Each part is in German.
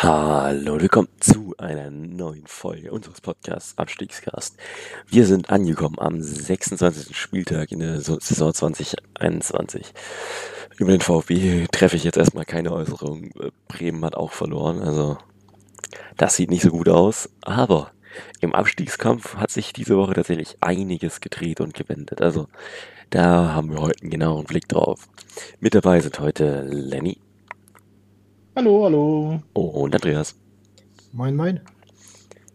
Hallo und willkommen zu einer neuen Folge unseres Podcasts Abstiegscast. Wir sind angekommen am 26. Spieltag in der Saison 2021. Über den VfB treffe ich jetzt erstmal keine Äußerung. Bremen hat auch verloren, also das sieht nicht so gut aus. Aber im Abstiegskampf hat sich diese Woche tatsächlich einiges gedreht und gewendet. Also da haben wir heute einen genauen Blick drauf. Mit dabei sind heute Lenny. Hallo, hallo. Und Andreas. Moin, moin.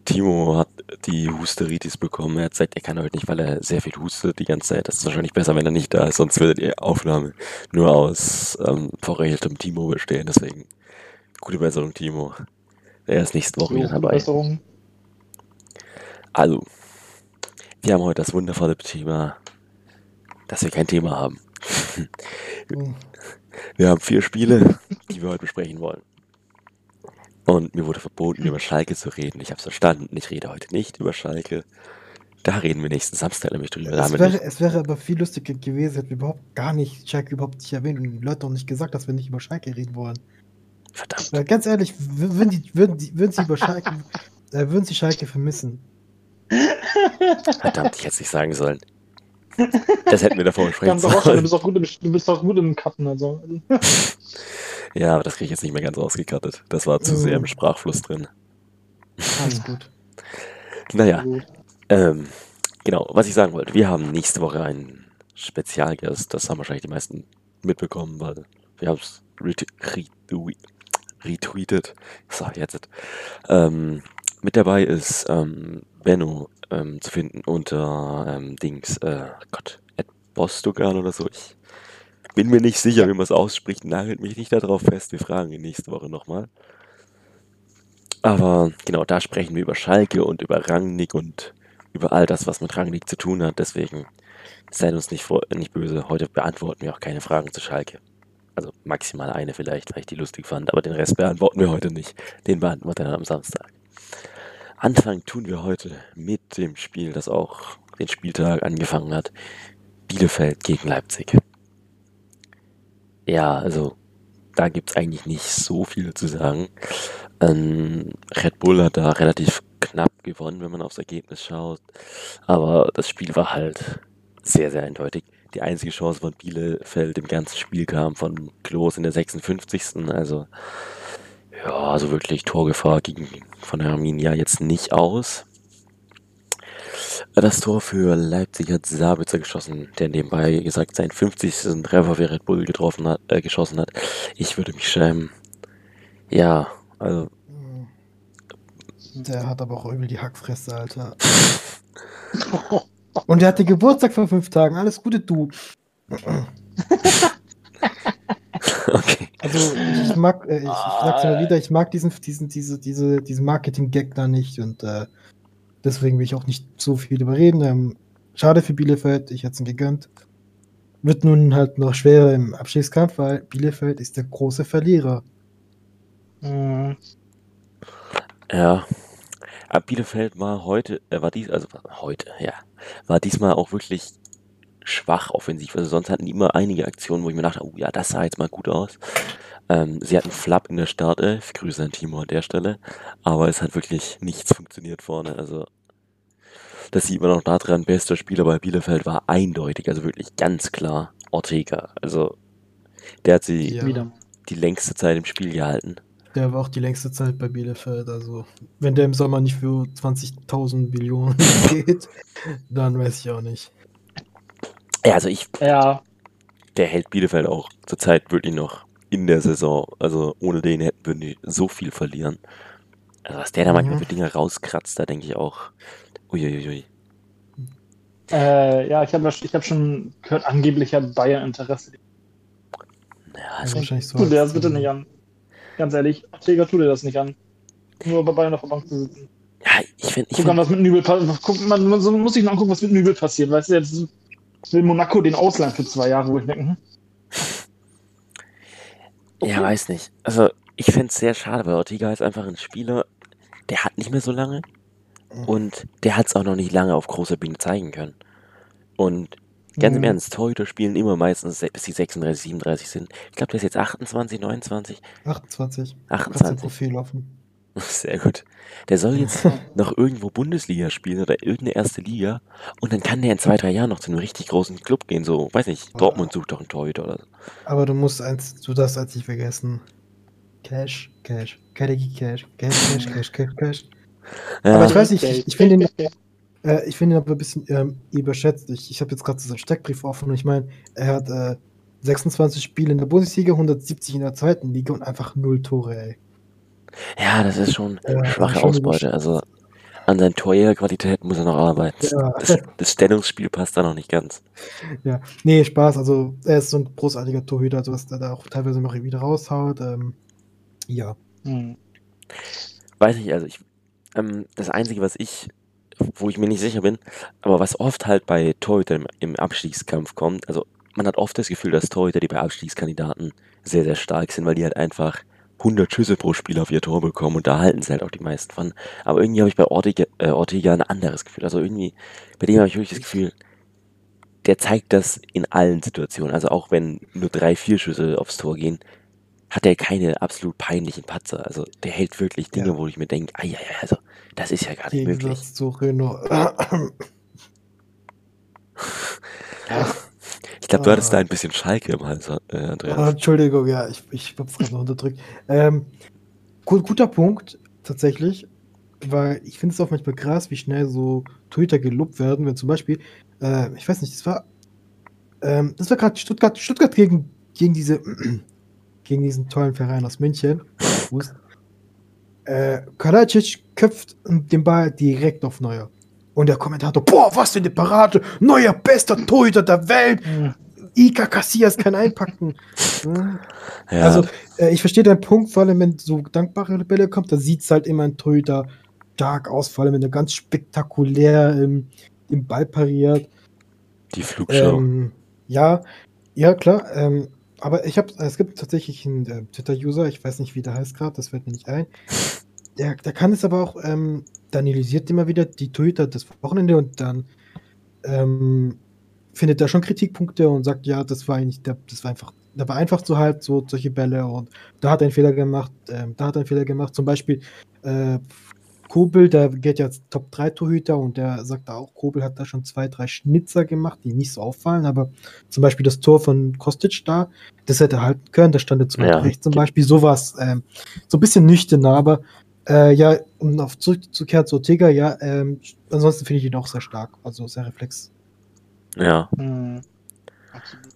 Timo hat die Husteritis bekommen. Er zeigt, er kann heute nicht, weil er sehr viel hustet die ganze Zeit. Das ist wahrscheinlich besser, wenn er nicht da ist, sonst würde die Aufnahme nur aus ähm, verregeltem Timo bestehen. Deswegen gute Besserung, Timo. Er ist nächste Woche wieder dabei. Besserung. Also, wir haben heute das wundervolle Thema, dass wir kein Thema haben. Wir haben vier Spiele, wir heute besprechen wollen. Und mir wurde verboten, über Schalke zu reden. Ich habe es verstanden. Ich rede heute nicht über Schalke. Da reden wir nächsten Samstag nämlich drüber. Es wäre, es wäre, aber viel lustiger gewesen, hätten wir überhaupt gar nicht Schalke überhaupt nicht erwähnt und die Leute auch nicht gesagt, dass wir nicht über Schalke reden wollen. Verdammt. Weil ganz ehrlich, würden, die, würden, die, würden sie über Schalke, äh, würden sie Schalke vermissen. Verdammt, ich hätte es nicht sagen sollen. Das hätten wir davor besprechen sollen. Du bist auch gut im, du bist auch gut im Cutten. Also. ja, aber das kriege ich jetzt nicht mehr ganz ausgekattet. Das war zu sehr im Sprachfluss drin. Alles gut. Naja, ähm, genau, was ich sagen wollte, wir haben nächste Woche einen Spezialgast, das haben wahrscheinlich die meisten mitbekommen, weil wir haben es retweetet. So, jetzt. Ähm, mit dabei ist ähm, Benno ähm, zu finden unter ähm, Dings, äh, Gott, Ed Bostogan oder so. Ich bin mir nicht sicher, wie man es ausspricht. Nagelt mich nicht darauf fest. Wir fragen ihn nächste Woche nochmal. Aber genau, da sprechen wir über Schalke und über Rangnick und über all das, was mit Rangnick zu tun hat. Deswegen seid uns nicht, nicht böse. Heute beantworten wir auch keine Fragen zu Schalke. Also maximal eine vielleicht, weil ich die lustig fand. Aber den Rest beantworten wir heute nicht. Den beantworten wir dann am Samstag. Anfangen tun wir heute mit dem Spiel, das auch den Spieltag angefangen hat. Bielefeld gegen Leipzig. Ja, also da gibt es eigentlich nicht so viel zu sagen. Ähm, Red Bull hat da relativ knapp gewonnen, wenn man aufs Ergebnis schaut. Aber das Spiel war halt sehr, sehr eindeutig. Die einzige Chance von Bielefeld im ganzen Spiel kam von Klos in der 56. Also ja, also wirklich Torgefahr ging von der Arminia jetzt nicht aus. Das Tor für Leipzig hat Sabitzer geschossen, der nebenbei gesagt seinen 50. Treffer für Red Bull getroffen hat, äh, geschossen hat. Ich würde mich schämen. Ja, also. Der hat aber auch irgendwie die Hackfresse, Alter. Und der hatte Geburtstag vor fünf Tagen. Alles Gute, du. okay. Also ich mag, äh, ich, ich sag's immer wieder, ich mag diesen, diesen, diese, diese, diesen Marketing-Gag da nicht und äh, deswegen will ich auch nicht so viel überreden. Ähm, schade für Bielefeld, ich hätte es gegönnt. Wird nun halt noch schwerer im Abstiegskampf, weil Bielefeld ist der große Verlierer. Mhm. Ja. Aber Bielefeld war heute, äh, war dies, also heute, ja, war diesmal auch wirklich schwach offensiv. Also sonst hatten die immer einige Aktionen, wo ich mir dachte, oh ja, das sah jetzt mal gut aus. Ähm, sie hatten Flap in der Startelf, Grüße an Timo an der Stelle, aber es hat wirklich nichts funktioniert vorne. Also das sieht man auch daran, bester Spieler bei Bielefeld war eindeutig, also wirklich ganz klar Ortega. Also der hat sie ja. die längste Zeit im Spiel gehalten. Der war auch die längste Zeit bei Bielefeld. Also, wenn der im Sommer nicht für 20.000 Millionen geht, dann weiß ich auch nicht. Ja, also ich. Ja. Der hält Bielefeld auch zurzeit wirklich noch in der Saison. Also ohne den hätten würden die so viel verlieren. Also was der da manchmal für Dinge rauskratzt, da denke ich auch. Uiuiui. Äh, ja, ich habe ich hab schon gehört, angeblich hat Bayern Interesse. Ja, also wahrscheinlich so. Tu dir das bitte nicht an. Ganz ehrlich, Träger tu dir das nicht an. Nur bei Bayern auf der Bank zu sitzen. Ja, ich finde. Guck an, was mit Nübel passiert. Man, man muss sich noch angucken, was mit Nübel passiert. Weißt du, jetzt will Monaco den Ausland für zwei Jahre, wo ich denke, hm? Ja, weiß nicht. Also, ich fände es sehr schade, weil Ortega ist einfach ein Spieler, der hat nicht mehr so lange und der hat es auch noch nicht lange auf großer Bühne zeigen können. Und Ganz im Mhm. Ernst, Torhüter spielen immer meistens bis die 36, 37 sind. Ich glaube, der ist jetzt 28, 29, 28. Kannst du 28. Profil offen. Sehr gut. Der soll jetzt noch irgendwo Bundesliga spielen oder irgendeine erste Liga und dann kann der in zwei, drei Jahren noch zu einem richtig großen Club gehen. So, weiß nicht, Dortmund sucht doch einen Torhüter oder so. Aber du musst eins, du darfst eins nicht vergessen. Cash, Cash, Kadegi Cash, Cash, Cash, Cash, Cash, Cash. Ja, Aber ich weiß nicht, ich, ich finde ihn, äh, ich finde ihn aber ein bisschen ähm, überschätzt. Ich, ich habe jetzt gerade so seinen Steckbrief offen und ich meine, er hat äh, 26 Spiele in der Bundesliga, 170 in der zweiten Liga und einfach null Tore, ey. Ja, das ist schon Ja, schwache schon Ausbeute. Also an seinen Torjägerqualitäten muss er noch arbeiten. Ja. Das, das Stellungsspiel passt da noch nicht ganz. Ja, nee, Spaß. Also, er ist so ein großartiger Torhüter, also was er da auch teilweise noch wieder raushaut. Ähm, ja. Hm. Weiß ich, also ich, ähm, das Einzige, was ich, wo ich mir nicht sicher bin, aber was oft halt bei Torhütern im, im Abstiegskampf kommt, also man hat oft das Gefühl, dass Torhüter, die bei Abstiegskandidaten sehr, sehr stark sind, weil die halt einfach 100 Schüsse pro Spiel auf ihr Tor bekommen und da halten sie halt auch die meisten von. Aber irgendwie habe ich bei Ortega, äh, Ortega ein anderes Gefühl. Also irgendwie, bei dem habe ich wirklich das Gefühl, der zeigt das in allen Situationen. Also auch wenn nur drei, vier Schüsse aufs Tor gehen, hat er keine absolut peinlichen Patzer. Also der hält wirklich Dinge, Ja. wo ich mir denke, ah ja, ja, also das ist ja gar nicht möglich. Gegensatz zu Renault. Glaube, du hattest Ah. da ein bisschen Schalke im Hals, äh, Ah, Andreas. Entschuldigung, ja, ich, ich hab's gerade noch unterdrückt. Ähm, gut, guter Punkt, tatsächlich, weil ich finde es auch manchmal krass, wie schnell so Twitter gelobt werden, wenn zum Beispiel, äh, ich weiß nicht, das war, ähm, das war gerade Stuttgart, Stuttgart gegen, gegen diese, gegen diesen tollen Verein aus München. Fuß. Äh, Kalacic köpft den Ball direkt auf Neuer. Und der Kommentator, boah, was für eine Parade! Neuer bester Torhüter der Welt! Ika Casillas kann einpacken. Ja. Ja, Also, äh, ich verstehe deinen Punkt, vor allem wenn so dankbare Bälle kommt, da sieht es halt immer ein Torhüter stark aus, vor allem wenn er ganz spektakulär ähm, den Ball pariert. die Flugshow. Ähm, ja, ja, klar. Ähm, aber ich habe, es gibt tatsächlich einen äh, Twitter-User, ich weiß nicht, wie der heißt gerade, das fällt mir nicht ein. Der, der kann es aber auch, ähm, der analysiert immer wieder die Torhüter des Wochenende und dann ähm, findet er schon Kritikpunkte und sagt, ja, das war eigentlich, das war einfach, der war einfach zu halb, so solche Bälle und da hat er einen Fehler gemacht, ähm, da hat er einen Fehler gemacht. Zum Beispiel äh, Kobel, der geht ja als Top 3 Torhüter und der sagt auch, Kobel hat da schon zwei, drei Schnitzer gemacht, die nicht so auffallen, aber zum Beispiel das Tor von Kostic da, das hätte er halten können, da stand er zu Ja. rechts zum Beispiel, sowas, ähm, so ein bisschen nüchterner, aber äh, ja, um auf zurückzukehren zu Ortega, ja, ähm, ansonsten finde ich ihn auch sehr stark, also sehr reflex. Ja. Hm. Absolut.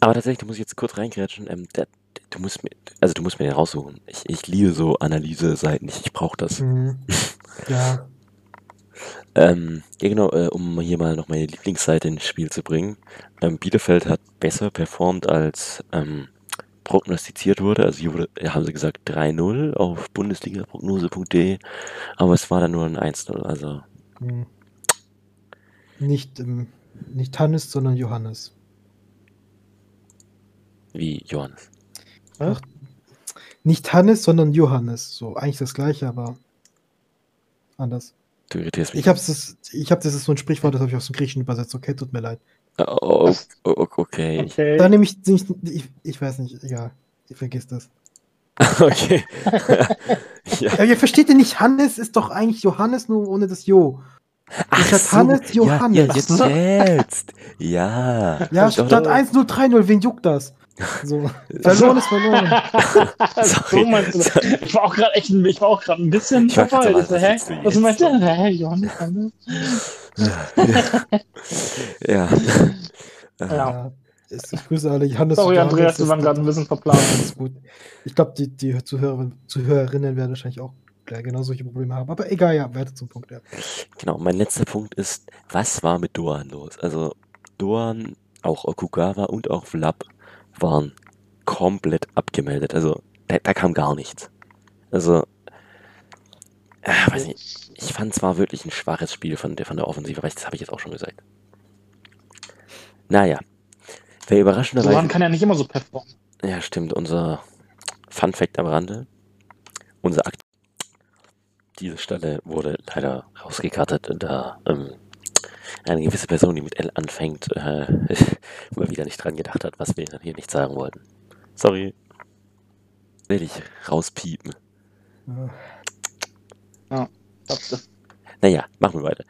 Aber tatsächlich, du musst jetzt kurz reingrätschen. Ähm, der, du musst mir, also du musst mir den raussuchen. Ich, ich liebe so Analyse-Seiten nicht. Ich brauche das. Mhm. Ja, Ähm, ja genau, äh, um hier mal noch meine Lieblingsseite ins Spiel zu bringen. Ähm, Bielefeld hat besser performt als ähm, prognostiziert wurde. Also hier wurde, haben sie gesagt 3-0 auf bundesligaprognose.de, aber es war dann nur ein 1-0. Also mhm. Nicht, ähm, nicht Hannes, sondern Johannes. wie Johannes. Ach, nicht Hannes, sondern Johannes. So, eigentlich das gleiche, aber anders. Du irritierst mich. Ich hab's, das, ich hab das ist so ein Sprichwort, das habe ich aus dem Griechischen übersetzt. Okay, tut mir leid. Oh, oh, oh, oh, okay. Okay. Da nehme ich, ich, ich, ich weiß nicht, egal. Ich vergiss das. okay. ja. Ja, ihr versteht ja nicht, Hannes ist doch eigentlich Johannes, nur ohne das Jo. Ach Statt Hannes, ja, Johannes. Ja, jetzt jetzt. Ja. Ja, statt doch. 1030, wen juckt das? So. Verloren ist verloren. so meinst du das? Ich war auch gerade echt, ein- ich war auch gerade ein bisschen so, so, was hä? Was meinst du? Hä, Johannes? Hannes? ja. Ja. Ja. Ich, grüße alle Johannes. Sorry, Johannes, Andreas, wir waren gerade ein bisschen verplant. Alles gut. Ich glaube, die, die Zuhörer, Zuhörerinnen werden wahrscheinlich auch gleich genau solche Probleme haben. Aber egal, ja, weiter zum Punkt. Ja. Genau, mein letzter Punkt ist, was war mit Doan los? Also Doan, auch Okugawa und auch Vlap waren komplett abgemeldet. Also da, da kam gar nichts. Also, äh, weiß nicht, ich fand es war wirklich ein schwaches Spiel von der, von der Offensive, aber das habe ich jetzt auch schon gesagt. Naja, wer überraschenderweise... kann ja nicht immer so performen. Ja, stimmt. Unser Fun Fact am Rande. Unser Akt. Diese Stelle wurde leider rausgekartet, da ähm, eine gewisse Person, die mit L anfängt, äh, mal wieder nicht dran gedacht hat, was wir hier nicht sagen wollten. Sorry. Will ich rauspiepen. Ja. Naja, machen wir weiter.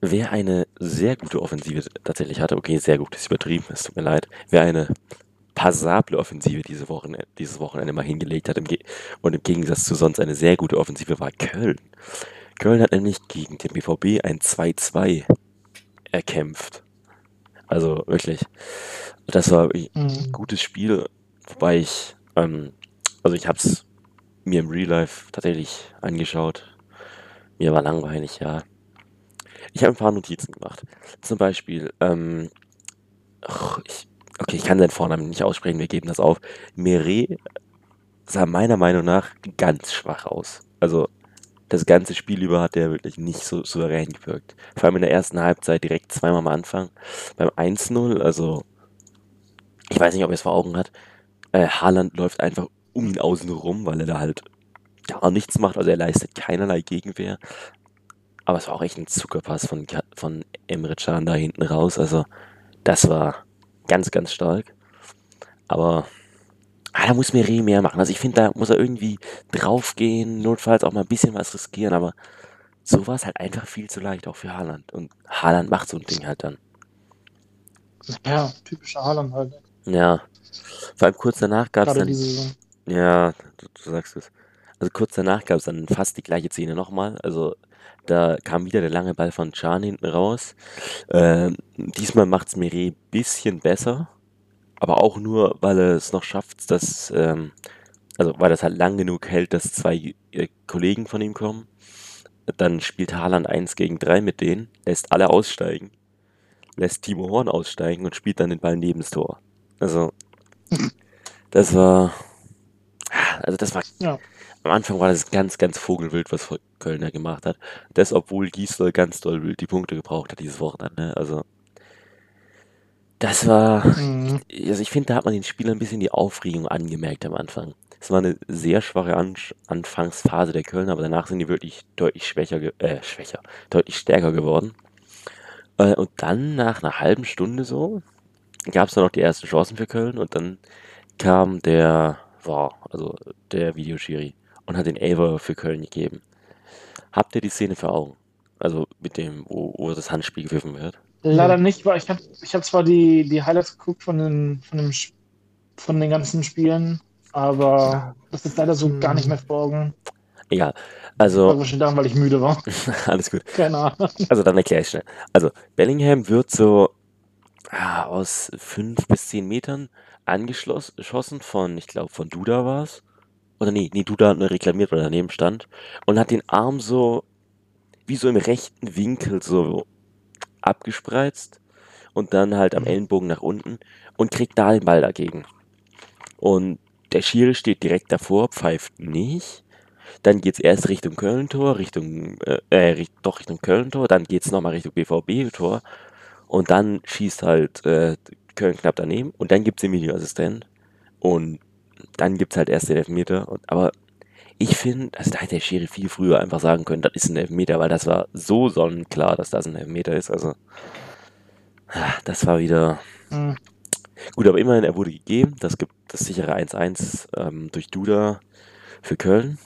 Wer eine sehr gute Offensive tatsächlich hatte, okay, sehr gut ist übertrieben, es tut mir leid. Wer eine passable Offensive diese Wochen, dieses Wochenende mal hingelegt hat im und im Gegensatz zu sonst eine sehr gute Offensive war Köln. Köln hat nämlich gegen den BVB ein 2-2 erkämpft. Also wirklich, das war ein Mhm. gutes Spiel, wobei ich, ähm, also ich habe es mir im Real Life tatsächlich angeschaut. Mir war langweilig, ja. Ich habe ein paar Notizen gemacht. Zum Beispiel, ähm, ich, okay, ich kann seinen Vornamen nicht aussprechen, wir geben das auf. Meret sah meiner Meinung nach ganz schwach aus. Also das ganze Spiel über hat er wirklich nicht so souverän gewirkt. Vor allem in der ersten Halbzeit direkt zweimal am Anfang. Beim 1-0, also ich weiß nicht, ob er es vor Augen hat. Äh, Haaland läuft einfach um ihn außen rum, weil er da halt gar nichts macht. Also er leistet keinerlei Gegenwehr. Aber es war auch echt ein Zuckerpass von, von Emre Can da hinten raus. Also das war ganz, ganz stark. Aber ah, da muss Meret mehr machen. Also ich finde, da muss er irgendwie draufgehen, notfalls auch mal ein bisschen was riskieren. Aber so war es halt einfach viel zu leicht, auch für Haaland. Und Haaland macht so ein Ding halt dann. Ja, typischer Haaland halt. Ja. Vor allem kurz danach gab es dann. Ja, du, du sagst es. Also kurz danach gab es dann fast die gleiche Szene nochmal. Also da kam wieder der lange Ball von Can hinten raus. Ähm, diesmal macht es Meret ein bisschen besser, aber auch nur, weil er es noch schafft, dass, ähm, also weil es halt lang genug hält, dass zwei äh, Kollegen von ihm kommen. Dann spielt Haaland 1 gegen 3 mit denen, lässt alle aussteigen, lässt Timo Horn aussteigen und spielt dann den Ball neben das Tor. Also, das war, also das war Ja. Am Anfang war das ganz, ganz vogelwild, was Kölner gemacht hat. Das, obwohl Giesler ganz doll wild die Punkte gebraucht hat dieses Wochenende. Also, das war, Mhm. also ich finde, da hat man den Spielern ein bisschen die Aufregung angemerkt am Anfang. Es war eine sehr schwache An Anfangsphase der Kölner, aber danach sind die wirklich deutlich schwächer, äh, schwächer, deutlich stärker geworden. Äh, und dann, nach einer halben Stunde so, gab es dann noch die ersten Chancen für Köln und dann kam der, war, also der Videoschiri und hat den Elfer für Köln gegeben. Habt ihr die Szene vor Augen? Also mit dem, wo, wo das Handspiel gepfiffen wird? Leider nicht, weil ich habe ich hab zwar die, die Highlights geguckt von den, von, dem, von den ganzen Spielen, aber das ist leider so gar nicht mehr vor Augen. Egal. Also, wahrscheinlich daran, weil ich müde war. alles gut. Keine Ahnung. Also dann erkläre ich schnell. Also Bellingham wird so ah, aus fünf bis zehn Metern angeschossen von, ich glaube, von Duda war es. Oder nee, nee, Duda hat nur reklamiert, weil er daneben stand. Und hat den Arm so, wie so im rechten Winkel so abgespreizt. Und dann halt am Mhm. Ellenbogen nach unten und kriegt da den Ball dagegen. Und der Schiri steht direkt davor, pfeift nicht. Dann geht's erst Richtung Köln-Tor, Richtung, äh, äh, doch Richtung Köln-Tor, dann geht's nochmal Richtung BVB-Tor und dann schießt halt äh, Köln knapp daneben und dann gibt's den Videoassistent und dann gibt's halt erst den Elfmeter. Und, aber ich finde, also da hätte der Schiri viel früher einfach sagen können, das ist ein Elfmeter, weil das war so sonnenklar, dass das ein Elfmeter ist. Also, ah, das war wieder Mhm. Gut, aber immerhin, er wurde gegeben. Das gibt das sichere 1-1 ähm, durch Duda für Köln.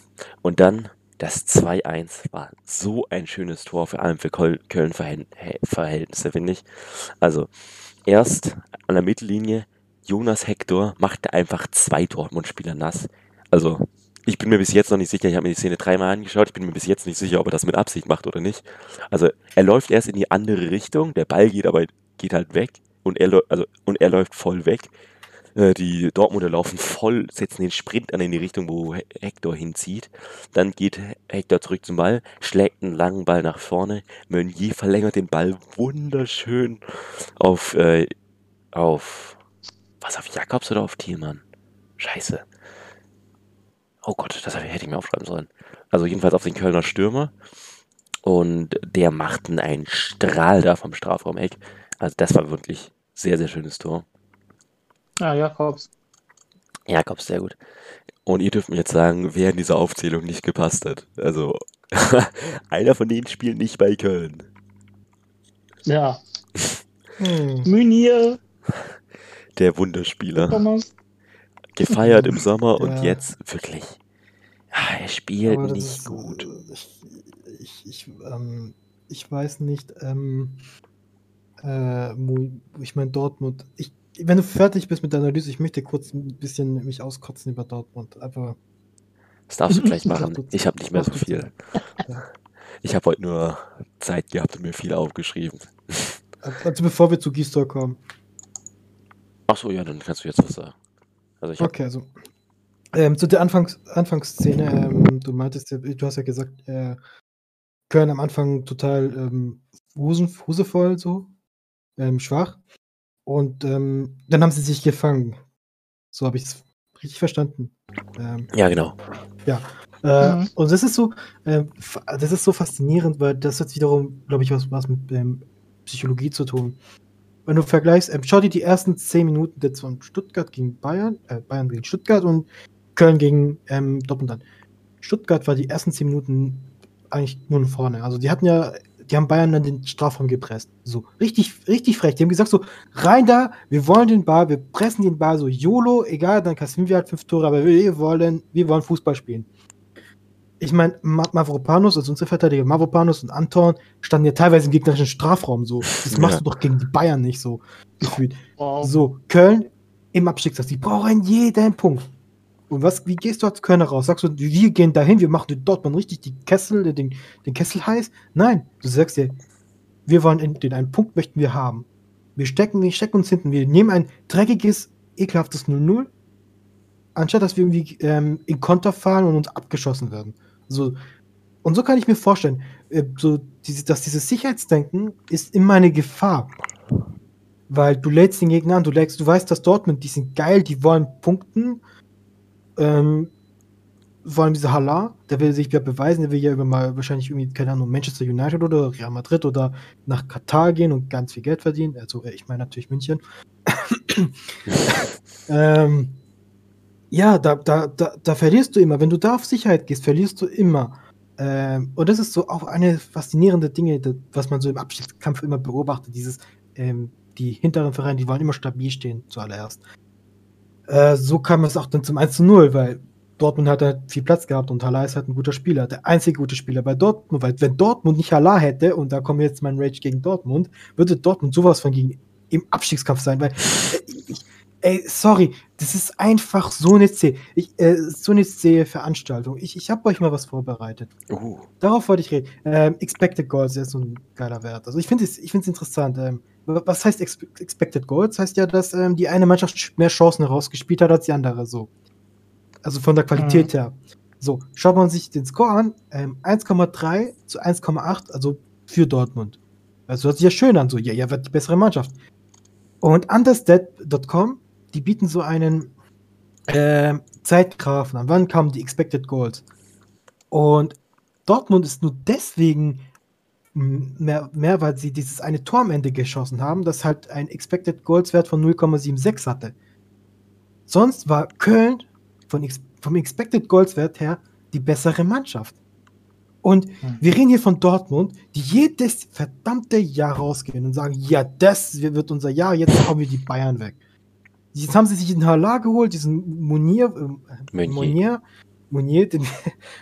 Und dann das 2-1 war so ein schönes Tor, vor allem für Köln- Köln-Verhältnisse, finde ich. Also, erst an der Mittellinie, Jonas Hector machte einfach zwei Dortmund-Spieler nass. Also, ich bin mir bis jetzt noch nicht sicher, ich habe mir die Szene dreimal angeschaut, ich bin mir bis jetzt nicht sicher, ob er das mit Absicht macht oder nicht. Also, er läuft erst in die andere Richtung, der Ball geht aber geht halt weg und er, also, und er läuft voll weg. Äh, Die Dortmunder laufen voll, setzen den Sprint an in die Richtung, wo He- Hector hinzieht. Dann geht He- Hector zurück zum Ball, schlägt einen langen Ball nach vorne. Meunier verlängert den Ball wunderschön auf, äh, auf, was auf Jakobs oder auf Thielmann? Scheiße. Oh Gott, das hätte ich mir aufschreiben sollen. Also jedenfalls auf den Kölner Stürmer. Und der machten einen Strahl da vom Strafraumeck. Also das war wirklich sehr, sehr schönes Tor. Ja, Jakobs. Jakobs, sehr gut. Und ihr dürft mir jetzt sagen, wer in dieser Aufzählung nicht gepasst hat. Also, einer von denen spielt nicht bei Köln. Ja. Hm. Munir. Der Wunderspieler. Thomas. Gefeiert im Sommer ja. und jetzt wirklich. Ja, er spielt nicht ist, gut. Ich, ich, ich, ähm, ich weiß nicht, ähm, äh, ich meine Dortmund. Ich, wenn du fertig bist mit der Analyse, ich möchte kurz ein bisschen mich auskotzen über Dortmund. Aber das darfst du gleich machen. Ich habe nicht mehr so viel. Ich habe heute nur Zeit gehabt und mir viel aufgeschrieben. Also bevor wir zu Gistor kommen. Achso, ja, dann kannst du jetzt was sagen. Also okay, also ähm, zu der Anfangs Anfangsszene, ähm, du meintest ja, du hast ja gesagt, äh, Köln am Anfang total ähm, husevoll, so, ähm, schwach. Und ähm, dann haben sie sich gefangen. So habe ich es richtig verstanden. Ähm, ja, genau. Ja. Äh, mhm. Und das ist so, äh, das ist so faszinierend, weil das hat wiederum, glaube ich, was, was mit ähm, Psychologie zu tun. Wenn du vergleichst, ähm, schau dir die ersten zehn Minuten jetzt von Stuttgart gegen Bayern, äh, Bayern gegen Stuttgart und Köln gegen ähm, Dortmund an. Stuttgart war die ersten zehn Minuten eigentlich nur vorne. Also die hatten ja die haben Bayern dann den Strafraum gepresst. So, richtig, richtig frech. Die haben gesagt so, rein da, wir wollen den Ball, wir pressen den Ball so, YOLO, egal, dann kassieren wir halt fünf Tore, aber wir wollen, wir wollen Fußball spielen. Ich meine, Mavropanos, also unsere Verteidiger, Mavropanos und Anton standen ja teilweise im gegnerischen Strafraum so. Das machst ja. du doch gegen die Bayern nicht so gefühlt. Wow. So, Köln im Abstiegsplatz, die brauchen jeden Punkt. Und was, wie gehst du als Kölner raus? Sagst du, wir gehen dahin, wir machen dort mal richtig die Kessel, den, den Kessel heiß? Nein, du sagst dir, wir wollen in, den einen Punkt möchten wir haben. Wir stecken, wir stecken uns hinten, wir nehmen ein dreckiges, ekelhaftes 0-0, anstatt dass wir irgendwie ähm, in Konter fahren und uns abgeschossen werden. So, und so kann ich mir vorstellen, äh, so, diese, dass dieses Sicherheitsdenken ist immer eine Gefahr. Weil du lädst den Gegner an, du lädst, du weißt, dass Dortmund, die sind geil, die wollen punkten ähm, vor allem dieser Hala, der will sich ja beweisen, der will ja mal wahrscheinlich irgendwie, keine Ahnung, Manchester United oder Real Madrid oder nach Katar gehen und ganz viel Geld verdienen. Also, äh, ich meine natürlich München. ähm, ja, da, da, da, da verlierst du immer. Wenn du da auf Sicherheit gehst, verlierst du immer. Ähm, und das ist so auch eine faszinierende Dinge, was man so im Abstiegskampf immer beobachtet. Dieses, ähm, die hinteren Vereine, die wollen immer stabil stehen zuallererst. Äh, so kam es auch dann zum 1 zu 0, weil Dortmund hat halt viel Platz gehabt und Haller ist halt ein guter Spieler, der einzige gute Spieler bei Dortmund, weil wenn Dortmund nicht Haller hätte, und da kommen jetzt mein Rage gegen Dortmund, würde Dortmund sowas von gegen im Abstiegskampf sein, weil äh, ich, ey, sorry, das ist einfach so eine zähe, ich, äh, so eine zähe Veranstaltung. Ich, ich habe euch mal was vorbereitet. Uh. Darauf wollte ich reden. Ähm, Expected Goals ist so ein geiler Wert. Also ich finde es ich interessant. Ähm, was heißt Expected Goals? Heißt ja, dass ähm, die eine Mannschaft mehr Chancen herausgespielt hat als die andere. So. Also von der Qualität mhm. her. So, schaut man sich den Score an, ähm, 1,3 zu 1,8, also für Dortmund. Also hört sich ja schön an, so, ja, ja, wird die bessere Mannschaft. Und understat.com, die bieten so einen äh, Zeitgrafen an. Wann kamen die Expected Goals? Und Dortmund ist nur deswegen mehr, mehr, weil sie dieses eine Tor am Ende geschossen haben, das halt ein Expected Goals Wert von 0,76 hatte. Sonst war Köln von, vom Expected Goals Wert her die bessere Mannschaft. Und hm. wir reden hier von Dortmund, die jedes verdammte Jahr rausgehen und sagen, ja, das wird unser Jahr, jetzt haben wir die Bayern weg. Jetzt haben sie sich den Hala geholt, diesen Monier, äh, Monier, Monier, den,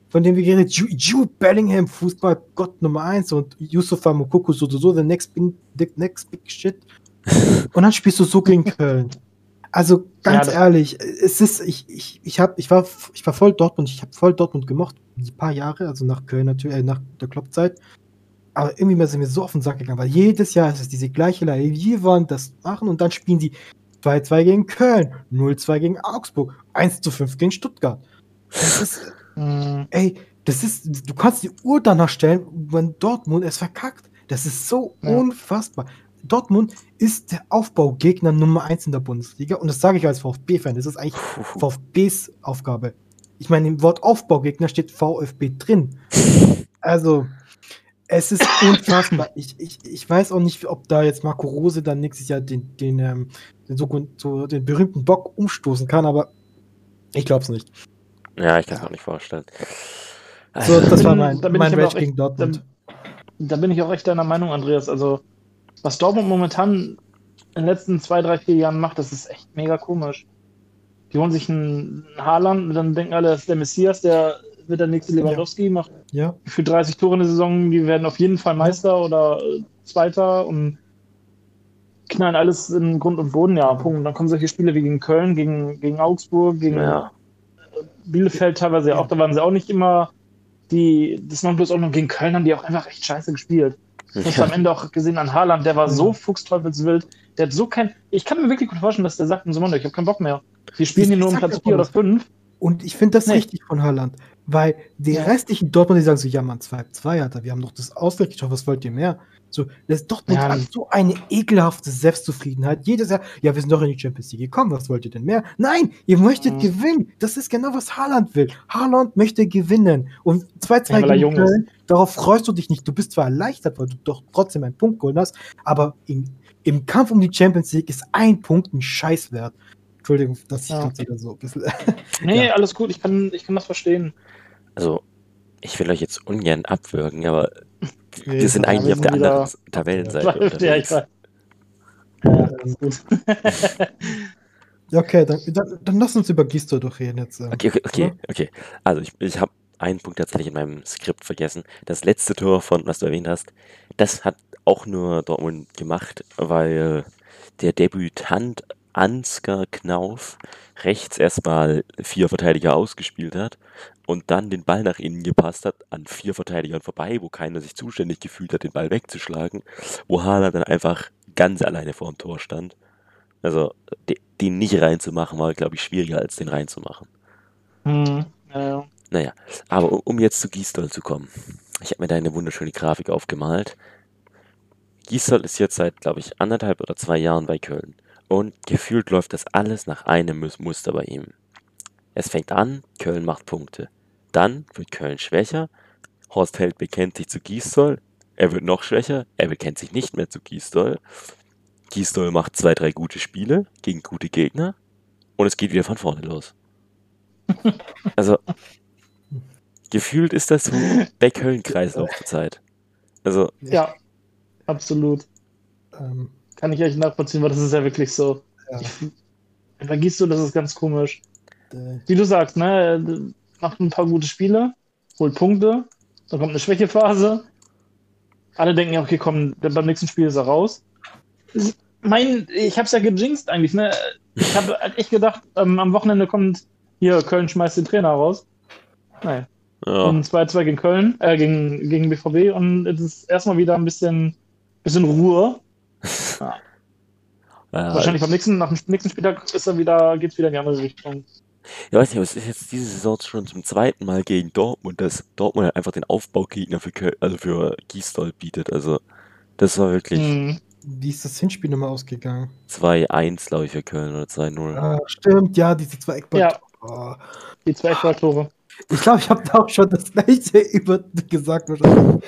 von dem wir geredet Jude, Jude Bellingham, Fußball Gott Nummer 1 und Yusufa Mokoko so, so, the next big, the next big shit. und dann spielst du so gegen Köln. Also ganz ja, ehrlich, es ist, ich, ich, ich, hab, ich, war, ich war voll Dortmund, ich habe voll Dortmund gemocht, ein paar Jahre, also nach Köln natürlich, äh, nach der Kloppzeit. Aber irgendwie mal sind wir so auf den Sack gegangen, weil jedes Jahr ist es diese gleiche Leihe. Wir wollen das machen und dann spielen die 2-2 gegen Köln, 0-2 gegen Augsburg, 1-5 gegen Stuttgart. Das ist, mm. ey, das ist, du kannst die Uhr danach stellen, wenn Dortmund es verkackt. Das ist so ja. unfassbar. Dortmund ist der Aufbaugegner Nummer 1 in der Bundesliga und das sage ich als VfB-Fan. Das ist eigentlich VfBs Aufgabe. Ich meine, im Wort Aufbaugegner steht VfB drin. Also, es ist unfassbar. Ich, ich, ich weiß auch nicht, ob da jetzt Marco Rose dann nächstes Jahr den, den, ähm, den, so, so, den berühmten Bock umstoßen kann, aber ich glaube es nicht. Ja, ich kann es auch nicht vorstellen. So, das war mein, mein Rage gegen Dortmund. Da, da, bin ich auch echt deiner Meinung, Andreas. Also, was Dortmund momentan in den letzten zwei, drei, vier Jahren macht, das ist echt mega komisch. Die holen sich einen Haaland und dann denken alle, das ist der Messias, der wird der nächste Lewandowski, ja. macht ja. für 30 Tore in der Saison, die werden auf jeden Fall Meister oder äh, Zweiter und knallen alles in Grund und Boden, ja, Punkt. Und dann kommen solche Spiele wie gegen Köln, gegen, gegen Augsburg, gegen ja. Bielefeld teilweise ja auch, da waren sie auch nicht immer die, das noch bloß auch noch gegen Köln haben die auch einfach echt scheiße gespielt. Ich ja. habe am Ende auch gesehen an Haaland, der war so fuchsteufelswild, der hat so kein, ich kann mir wirklich gut vorstellen, dass der sagt in so ich habe keinen Bock mehr. Wir spielen hier nur um Platz 4 oder 5. Und ich finde das nee. richtig von Haaland, weil die ja. restlichen Dortmund, die sagen so, ja man, 2-2, Alter, wir haben doch das Ausgleich geschafft, was wollt ihr mehr? So, das Dortmund ja. hat so eine ekelhafte Selbstzufriedenheit. Jedes Jahr, ja, wir sind doch in die Champions League gekommen, was wollt ihr denn mehr? Nein, ihr möchtet mhm. gewinnen. Das ist genau, was Haaland will. Haaland möchte gewinnen. Und 2-2 ja, gegen Köln, darauf freust du dich nicht. Du bist zwar erleichtert, weil du doch trotzdem einen Punkt geholt hast, aber im, im Kampf um die Champions League ist ein Punkt ein Scheißwert. Entschuldigung, dass ich ja. wieder so ein bisschen. nee, ja. alles gut, ich kann, ich kann das verstehen. Also, ich will euch jetzt ungern abwürgen, aber Nee, wir sind eigentlich auf der anderen Tabellenseite. Ja, ich weiß. Ja, gut. okay, dann, dann, dann, lass uns über Gisto doch reden jetzt. Ähm, okay, okay, okay, okay. Also ich, ich habe einen Punkt tatsächlich in meinem Skript vergessen. Das letzte Tor von, was du erwähnt hast, das hat auch nur Dortmund gemacht, weil der Debütant Ansgar Knauf rechts erstmal vier Verteidiger ausgespielt hat und dann den Ball nach innen gepasst hat, an vier Verteidigern vorbei, wo keiner sich zuständig gefühlt hat, den Ball wegzuschlagen, wo Haaland dann einfach ganz alleine vor dem Tor stand. Also den nicht reinzumachen, war, glaube ich, schwieriger als den reinzumachen. Hm, ja. Naja, aber um jetzt zu Gisdol zu kommen. Ich habe mir da eine wunderschöne Grafik aufgemalt. Gisdol ist jetzt seit, glaube ich, anderthalb oder zwei Jahren bei Köln. Und gefühlt läuft das alles nach einem Muster bei ihm. Es fängt an, Köln macht Punkte. Dann wird Köln schwächer. Horst Held bekennt sich zu Gisdol. Er wird noch schwächer. Er bekennt sich nicht mehr zu Gisdol. Gisdol macht zwei, drei gute Spiele gegen gute Gegner. Und es geht wieder von vorne los. Also, gefühlt ist das so der Köln-Kreislauf zur Zeit. Also. Ja, absolut. Ähm, Kann ich echt nachvollziehen, weil das ist ja wirklich so. Ja. bei Gisdol, das ist ganz komisch. Wie du sagst, ne? Macht ein paar gute Spiele, holt Punkte, dann kommt eine Schwächephase. Alle denken ja, okay, komm, beim nächsten Spiel ist er raus. Mein, ich hab's ja gejinxt eigentlich, ne? Ich habe echt gedacht, ähm, am Wochenende kommt hier, Köln schmeißt den Trainer raus. Nein. Ja. Und 2-2 gegen Köln, äh, gegen, gegen BVB und es ist erstmal wieder ein bisschen, bisschen Ruhe. Ja. Ja, Wahrscheinlich beim nächsten, nach dem nächsten Spieltag ist er wieder, geht's wieder in die andere Richtung. Ja, weiß nicht, aber es ist jetzt diese Saison schon zum zweiten Mal gegen Dortmund, dass Dortmund halt einfach den Aufbaugegner für Köl also für Gisdol bietet. Also, das war wirklich hm. Wie ist das Hinspiel nochmal ausgegangen? 2-1, glaube ich, für Köln oder 2-0. Ah, stimmt, ja, diese zwei Eckball. Ja. Oh. Die zwei Eckballtore. Ich glaube, ich habe da auch schon das gleiche über gesagt. Wahrscheinlich.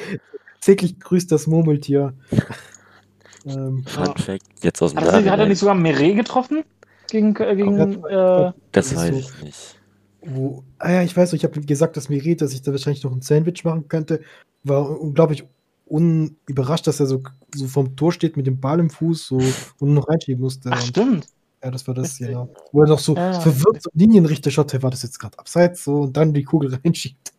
Täglich grüßt das Murmeltier. ähm, Fun ja. Fact, jetzt aus dem Hat, hat er nicht sogar Meret getroffen? Gegen, äh, gegen äh, das weiß so, ich nicht. Wo, ah ja, ich weiß, ich habe gesagt, dass Miret, dass ich da wahrscheinlich noch ein Sandwich machen könnte, war unglaublich unüberrascht, dass er so, so vom Tor steht mit dem Ball im Fuß so, und noch reinschieben musste. Ach, stimmt. Ja, das war das, ja. Wo er noch so ja. verwirrt so Linienrichter schaut, hey, war das jetzt gerade abseits so und dann die Kugel reinschiebt.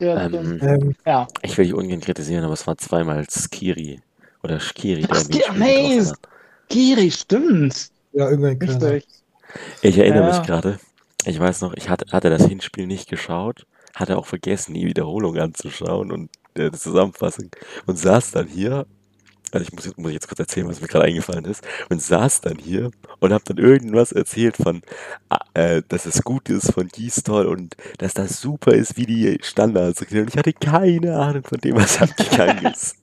Ja, ähm, ähm, ja. Ich will dich ungern kritisieren, aber es war zweimal Skiri. Oder Skiri, der Ach, mich nee, Skiri, stimmt. Ja, irgendein kleiner. Ich erinnere ja. mich gerade. Ich weiß noch, ich hatte, hatte das Hinspiel nicht geschaut, hatte auch vergessen, die Wiederholung anzuschauen und äh, die Zusammenfassung und saß dann hier. Also ich muss, muss jetzt kurz erzählen, was mir gerade eingefallen ist. Und saß dann hier und hab dann irgendwas erzählt von, ah, äh, dass es gut ist von Gistol und dass das super ist, wie die Standards. Und ich hatte keine Ahnung von dem, was abgegangen ist.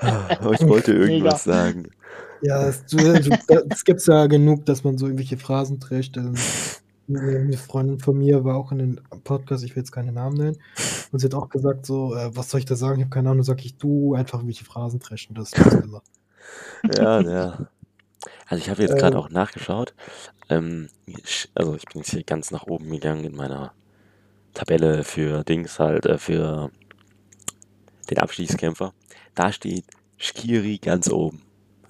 Aber ich wollte irgendwas Mega. sagen. Ja, es, es gibt ja genug, dass man so irgendwelche Phrasen trägt. Also, eine Freundin von mir war auch in einem Podcast, ich will jetzt keine Namen nennen, und sie hat auch gesagt, so, äh, was soll ich da sagen? Ich habe keine Ahnung, sag ich, du einfach irgendwelche Phrasen dreschen, das ist immer. Ja, ja. Also ich habe jetzt gerade ähm, auch nachgeschaut. Ähm, also ich bin jetzt hier ganz nach oben gegangen in meiner Tabelle für Dings halt, äh, für den Abschließkämpfer. Da steht Skiri ganz oben.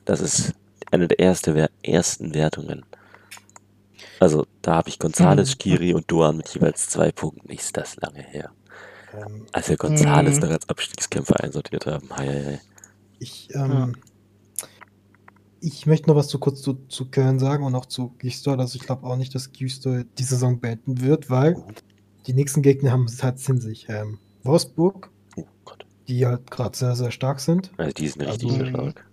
Das ist eine der erste, ersten Wertungen. Also da habe ich Gonzales, Skiri und Duan mit jeweils zwei Punkten. Ist das lange her. Ähm, Als wir Gonzales mhm. noch als Abstiegskämpfer einsortiert haben. Hei, hei, hei. Ich, ähm, ja. ich möchte noch was zu kurz zu, zu Köln sagen und auch zu Gistor. Also ich glaube auch nicht, dass Gistor die Saison beenden wird, weil oh. die nächsten Gegner haben es halt in sich. Ähm, Wolfsburg, oh die halt gerade sehr, sehr stark sind. Also die sind richtig also, stark.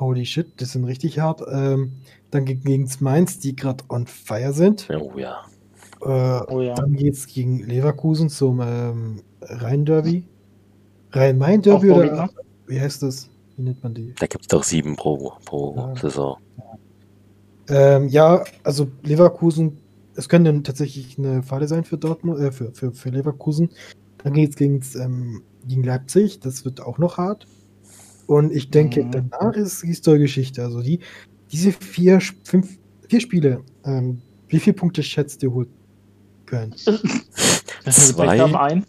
Holy shit, das sind richtig hart. Ähm, dann gegen Mainz, die gerade on fire sind. Oh ja. Äh, oh ja. Dann geht es gegen Leverkusen zum ähm, Rhein-Derby. Rhein-Main-Derby oder wie heißt das? Wie nennt man die? Da gibt es doch sieben pro, pro ja. Saison. Ähm, ja, also Leverkusen, es könnte dann tatsächlich eine Falle sein für Dortmund, äh, für, für, für Leverkusen. Dann geht es gegen, ähm, gegen Leipzig, das wird auch noch hart. Und ich denke, mhm. danach ist die Geschichte. Also die, diese vier, fünf, vier Spiele, ähm, wie viele Punkte schätzt ihr holt Köln? Zwei. ein.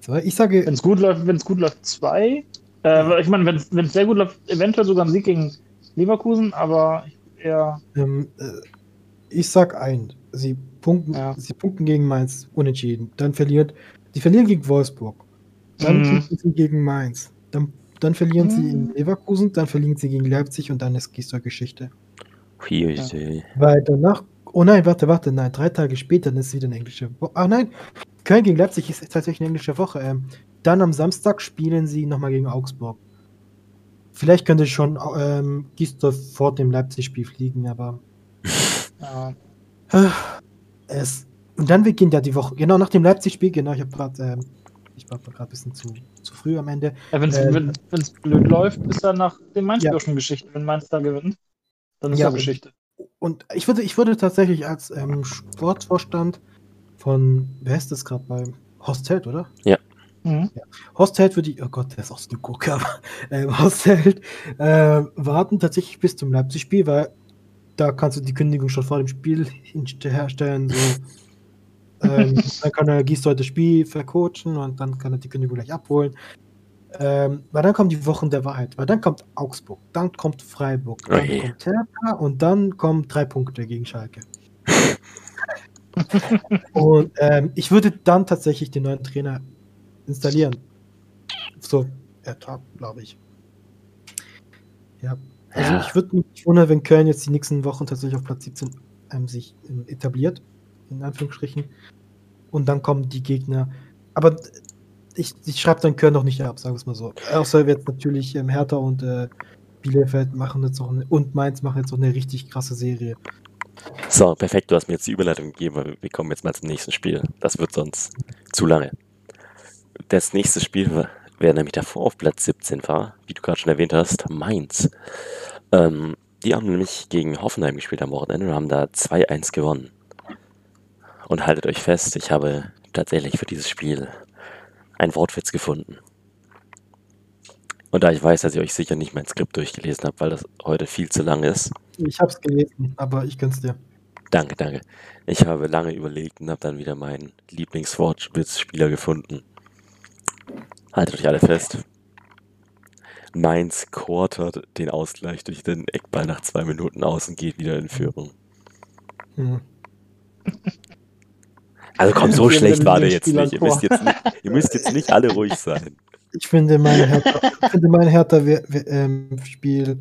Zwei. Ich sage. Wenn es gut läuft, wenn es gut läuft, zwei. Äh, ich meine, wenn es sehr gut läuft, eventuell sogar ein Sieg gegen Leverkusen, aber eher. Ähm, äh, ich sag ein. Sie punkten, ja. sie punkten gegen Mainz unentschieden. Dann verliert. Sie verlieren gegen Wolfsburg. Dann mhm. sie gegen Mainz. Dann, dann verlieren mhm. sie in Leverkusen, dann verlieren sie gegen Leipzig und dann ist Gisdol Geschichte. Ja. Weil danach Oh nein, warte, warte, nein. Drei Tage später dann ist wieder eine englische Woche. Ah nein, Köln gegen Leipzig ist tatsächlich eine englische Woche. Ähm, dann am Samstag spielen sie nochmal gegen Augsburg. Vielleicht könnte schon ähm, Gisdorf vor dem Leipzig-Spiel fliegen, aber. ja. Es, und dann beginnt ja die Woche. Genau nach dem Leipzig-Spiel, genau, ich habe gerade. Ähm, ich war gerade ein bisschen zu, zu früh am Ende. Ja, wenn's, ähm, wenn es blöd läuft, ist dann nach dem Mainz-Spiel ja. schon Geschichte. Wenn Mainz da gewinnt, dann ist ja, Geschichte und ich würde, ich würde tatsächlich als ähm, Sportvorstand von, wer ist das gerade bei Hostheld, oder? Ja. Mhm. ja. Hostheld würde ich, oh Gott, der ist aus dem Guck, aber ähm, Hostheld äh, warten tatsächlich bis zum Leipzig-Spiel, weil da kannst du die Kündigung schon vor dem Spiel herstellen. So. Ähm, dann kann er Gieß heute das Spiel vercoachen und dann kann er die Kündigung gleich abholen. Ähm, weil dann kommen die Wochen der Wahrheit, weil dann kommt Augsburg, dann kommt Freiburg, dann okay. kommt Hertha und dann kommen drei Punkte gegen Schalke. und ähm, ich würde dann tatsächlich den neuen Trainer installieren. So, Hertha, glaube ich. Ja. Also ja. ich würde mich wundern, wenn Köln jetzt die nächsten Wochen tatsächlich auf Platz 17 ähm, sich ähm, etabliert, in Anführungsstrichen. Und dann kommen die Gegner. Aber ich, ich schreibe dann Köln noch nicht ab, sagen wir es mal so. Außer jetzt natürlich ähm, Hertha und äh, Bielefeld machen jetzt noch eine, und Mainz machen jetzt noch eine richtig krasse Serie. So, perfekt, du hast mir jetzt die Überleitung gegeben, weil wir kommen jetzt mal zum nächsten Spiel. Das wird sonst zu lange. Das nächste Spiel, wer nämlich davor auf Platz 17 war, wie du gerade schon erwähnt hast, Mainz. Ähm, die haben nämlich gegen Hoffenheim gespielt am Wochenende und haben da 2-1 gewonnen. Und haltet euch fest, ich habe tatsächlich für dieses Spiel ein Wortwitz gefunden. Und da ich weiß, dass ihr euch sicher nicht mein Skript durchgelesen habt, weil das heute viel zu lang ist. Ich habe es gelesen, aber ich gönn's dir. Danke, danke. Ich habe lange überlegt und habe dann wieder meinen Lieblingswortwitzspieler gefunden. Haltet euch alle fest. Mainz quartert den Ausgleich durch den Eckball nach zwei Minuten aus und geht wieder in Führung. Hm. Also komm, so schlecht war der jetzt nicht. Ihr müsst jetzt nicht. ihr müsst jetzt nicht alle ruhig sein. Ich finde mein Hertha, finde mein Hertha ähm, Spiel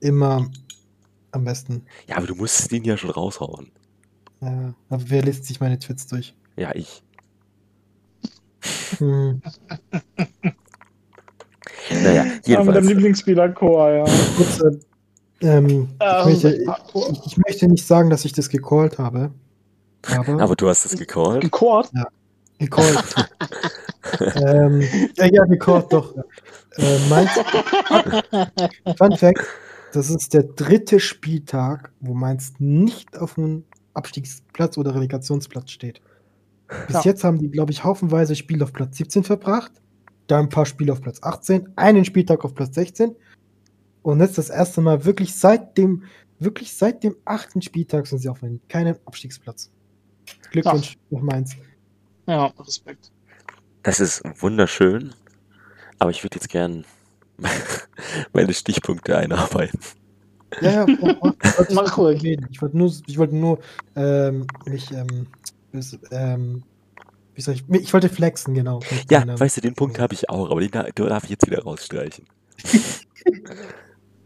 immer am besten. Ja, aber du musst den ja schon raushauen. Ja, aber wer liest sich meine Tweets durch? Ja, ich. Hm. naja, jedenfalls. Ja, mit dem Lieblingsspieler Chor, ja. Kurze, ähm, ich, möchte, ich, ich, möchte, nicht sagen, dass ich das gecallt habe. Aber, aber du hast es gecallt? Gecallt? Ja, gecallt. ähm, ja, ja, gecallt, doch. Äh, Mainz, Fun Fact, das ist der dritte Spieltag, wo Mainz nicht auf einem Abstiegsplatz oder Relegationsplatz steht. Bis ja. jetzt haben die, glaube ich, haufenweise Spiele auf Platz 17 verbracht, dann ein paar Spiele auf Platz 18, einen Spieltag auf Platz 16 und jetzt das erste Mal wirklich seit dem, wirklich seit dem achten Spieltag sind sie auf keinem Abstiegsplatz. Glückwunsch nach Mainz. Ja, Respekt. Das ist wunderschön. aber ich würde jetzt gern meine Stichpunkte einarbeiten. Ja, ja, mach ruhig. Ich wollte nur, ich wollte nur ähm, mich, ähm, bis, ähm, wie soll ich, ich wollte flexen, genau. Ja, meiner, weißt du, den Punkt habe ich auch, aber den darf ich jetzt wieder rausstreichen.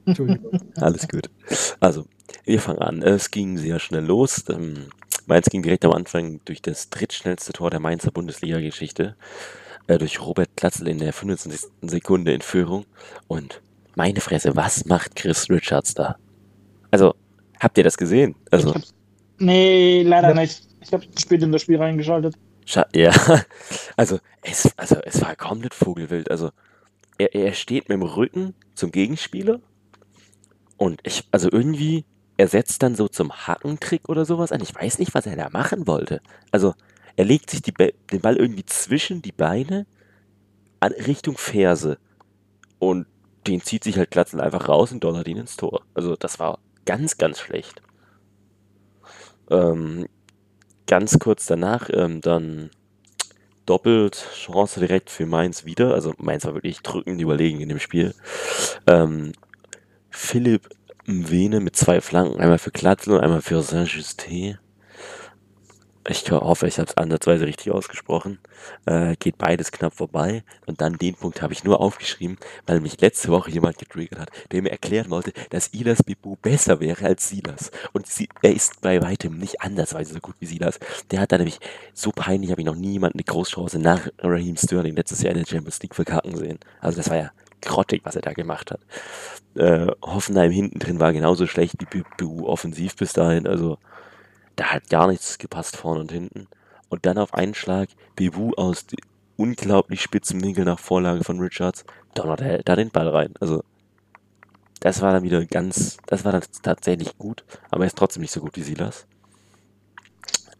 Entschuldigung. Alles gut. Also, wir fangen an. Es ging sehr schnell los. Mainz ging direkt am Anfang durch das drittschnellste Tor der Mainzer Bundesliga-Geschichte. Äh, durch Robert Klatzel in der 25. Sekunde in Führung. Und meine Fresse, was macht Chris Richards da? Also, habt ihr das gesehen? Also, nee, leider nicht. Ich habe spät in das Spiel reingeschaltet. Scha ja, also es, also es war komplett vogelwild. Also er, er steht mit dem Rücken zum Gegenspieler und ich, also irgendwie, er setzt dann so zum Hackentrick oder sowas an. Ich weiß nicht, was er da machen wollte. Also er legt sich den Ball irgendwie zwischen die Beine an Richtung Ferse und den zieht sich halt Glatzel einfach raus und donnert ihn ins Tor. Also das war ganz, ganz schlecht. Ähm, ganz kurz danach ähm, dann doppelt Chance direkt für Mainz wieder. Also Mainz war wirklich drückend überlegen in dem Spiel. Ähm, Philipp Mwene mit zwei Flanken, einmal für Glatzel und einmal für Saint-Justin. Ich hoffe, ich habe es ansatzweise richtig ausgesprochen. Äh, geht beides knapp vorbei. Und dann den Punkt habe ich nur aufgeschrieben, weil mich letzte Woche jemand getriggert hat, der mir erklären wollte, dass Ilas Bibu besser wäre als Silas. Und sie, er ist bei weitem nicht andersweise so gut wie Silas. Der hat da nämlich so peinlich, habe ich noch nie jemanden eine Großchance nach Raheem Sterling letztes Jahr in der Champions League verkacken sehen. Also das war ja grottig, was er da gemacht hat. Äh, Hoffenheim hinten drin war genauso schlecht wie Bibu offensiv bis dahin. Also da hat gar nichts gepasst vorne und hinten. Und dann auf einen Schlag Bebu aus unglaublich spitzen Winkel nach Vorlage von Richards, donnert er da den Ball rein. Also das war dann wieder ganz, das war dann tatsächlich gut, aber er ist trotzdem nicht so gut wie Silas.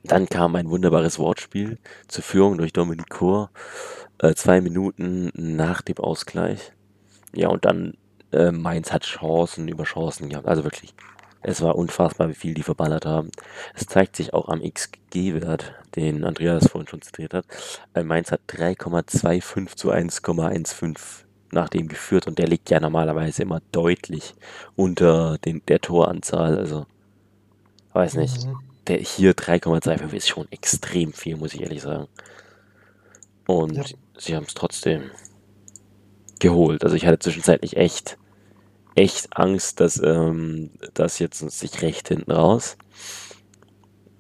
Dann kam ein wunderbares Wortspiel zur Führung durch Dominic Kor, äh, zwei Minuten nach dem Ausgleich. Ja, und dann äh, Mainz hat Chancen über Chancen gehabt. Also wirklich es war unfassbar, wie viel die verballert haben. Es zeigt sich auch am XG-Wert, den Andreas vorhin schon zitiert hat. Äh, Mainz hat 3,25 zu 1,15 nach dem geführt und der liegt ja normalerweise immer deutlich unter den, der Toranzahl. Also, weiß nicht. Mhm. Der hier 3,25 ist schon extrem viel, muss ich ehrlich sagen. Und ja. sie haben es trotzdem geholt. Also ich hatte zwischenzeitlich echt echt Angst, dass ähm, das jetzt sich recht hinten raus.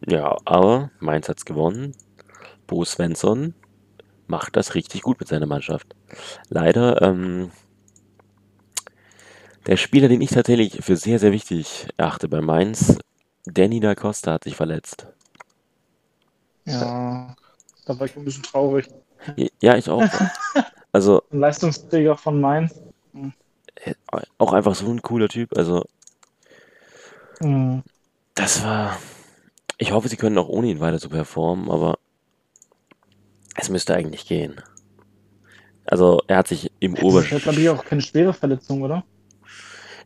Ja, aber Mainz hat's gewonnen. Bo Svensson macht das richtig gut mit seiner Mannschaft. Leider, ähm, der Spieler, den ich tatsächlich für sehr, sehr wichtig erachte bei Mainz, Danny da Costa hat sich verletzt. Ja, da war ich ein bisschen traurig. Ja, ich auch. Also, ein Leistungsträger von Mainz auch einfach so ein cooler Typ. Also, mhm. das war. Ich hoffe, sie können auch ohne ihn weiter so performen, aber es müsste eigentlich gehen. Also, er hat sich im Obersch. Das ist, glaube ich, auch keine schwere Verletzung, oder?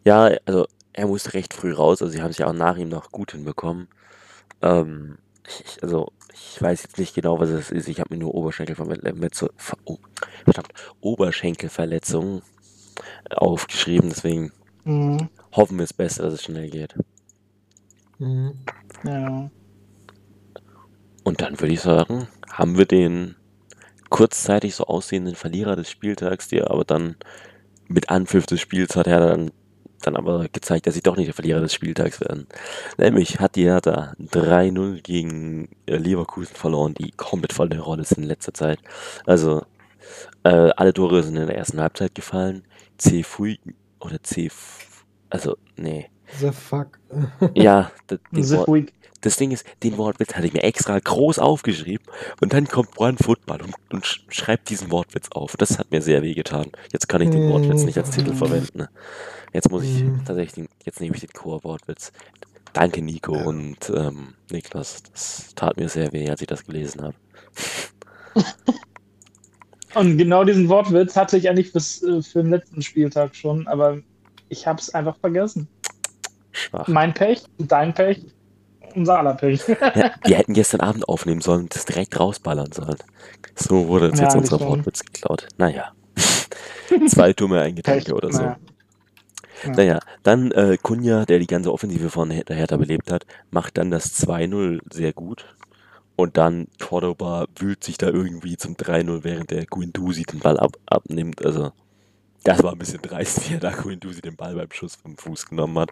Ja, also, er musste recht früh raus. Also, sie haben es ja auch nach ihm noch gut hinbekommen. Ähm, ich, also, ich weiß jetzt nicht genau, was es ist. Ich habe mir nur Oberschenkelverletzung, oh, Oberschenkelverletzung aufgeschrieben, deswegen mhm. hoffen wir es besser, dass es schnell geht. Mhm. Ja. Und dann würde ich sagen, haben wir den kurzzeitig so aussehenden Verlierer des Spieltags, der aber dann mit Anpfiff des Spiels hat er dann, dann aber gezeigt, dass sie doch nicht der Verlierer des Spieltags werden. Nämlich hat die Hertha 3-0 gegen äh, Leverkusen verloren, die komplett voll der Rolle sind in letzter Zeit. Also äh, alle Tore sind in der ersten Halbzeit gefallen. C Fui oder C also nee. The fuck. ja, das, Wort, das Ding ist, den Wortwitz hatte ich mir extra groß aufgeschrieben und dann kommt One Football und, und schreibt diesen Wortwitz auf. Das hat mir sehr weh getan. Jetzt kann ich den Wortwitz nicht als Titel verwenden. Jetzt muss ich mhm. tatsächlich, den, jetzt nehme ich den Core-Wortwitz. Danke, Nico ja. und ähm, Niklas. Das tat mir sehr weh, als ich das gelesen habe. Und genau diesen Wortwitz hatte ich eigentlich bis äh, für den letzten Spieltag schon, aber ich habe es einfach vergessen. Schwach. Mein Pech, dein Pech, unser aller Pech. ja, wir hätten gestern Abend aufnehmen sollen und das direkt rausballern sollen. So wurde uns ja, jetzt unser Wortwitz geklaut. Naja. Zwei Dumme, ein Gedanke oder so. Naja. Ja. Naja, dann äh, Kunja, der die ganze Offensive von Her- Hertha belebt hat, macht dann das 2-0 sehr gut. Und dann Cordoba wühlt sich da irgendwie zum 3-0, während der Guendouzi den Ball ab, abnimmt. Also, das war ein bisschen dreist, wie er da Guendouzi den Ball beim Schuss vom Fuß genommen hat.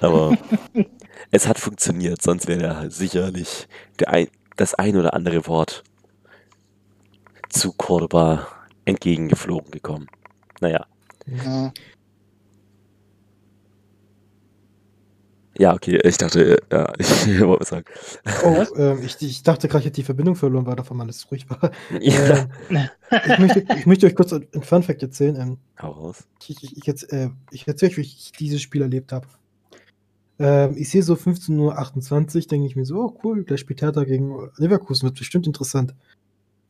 Aber es hat funktioniert, sonst wäre er sicherlich ein, das ein oder andere Wort zu Cordoba entgegengeflogen gekommen. Naja, Ja. Ja, okay, ich dachte, äh, ja, ich wollte was sagen. Oh, ähm, ich, ich dachte gerade, ich hätte die Verbindung verloren, weil davon alles ruhig war. Ja, Ähm, ich, möchte, ich möchte euch kurz ein Fun Fact erzählen. Ähm, hau raus. ich, ich, jetzt, äh, ich erzähle euch, wie ich dieses Spiel erlebt habe. Ähm, ich sehe so 15.28 Uhr, denke ich mir so, oh cool, gleich spielt Hertha gegen Leverkusen, wird bestimmt interessant.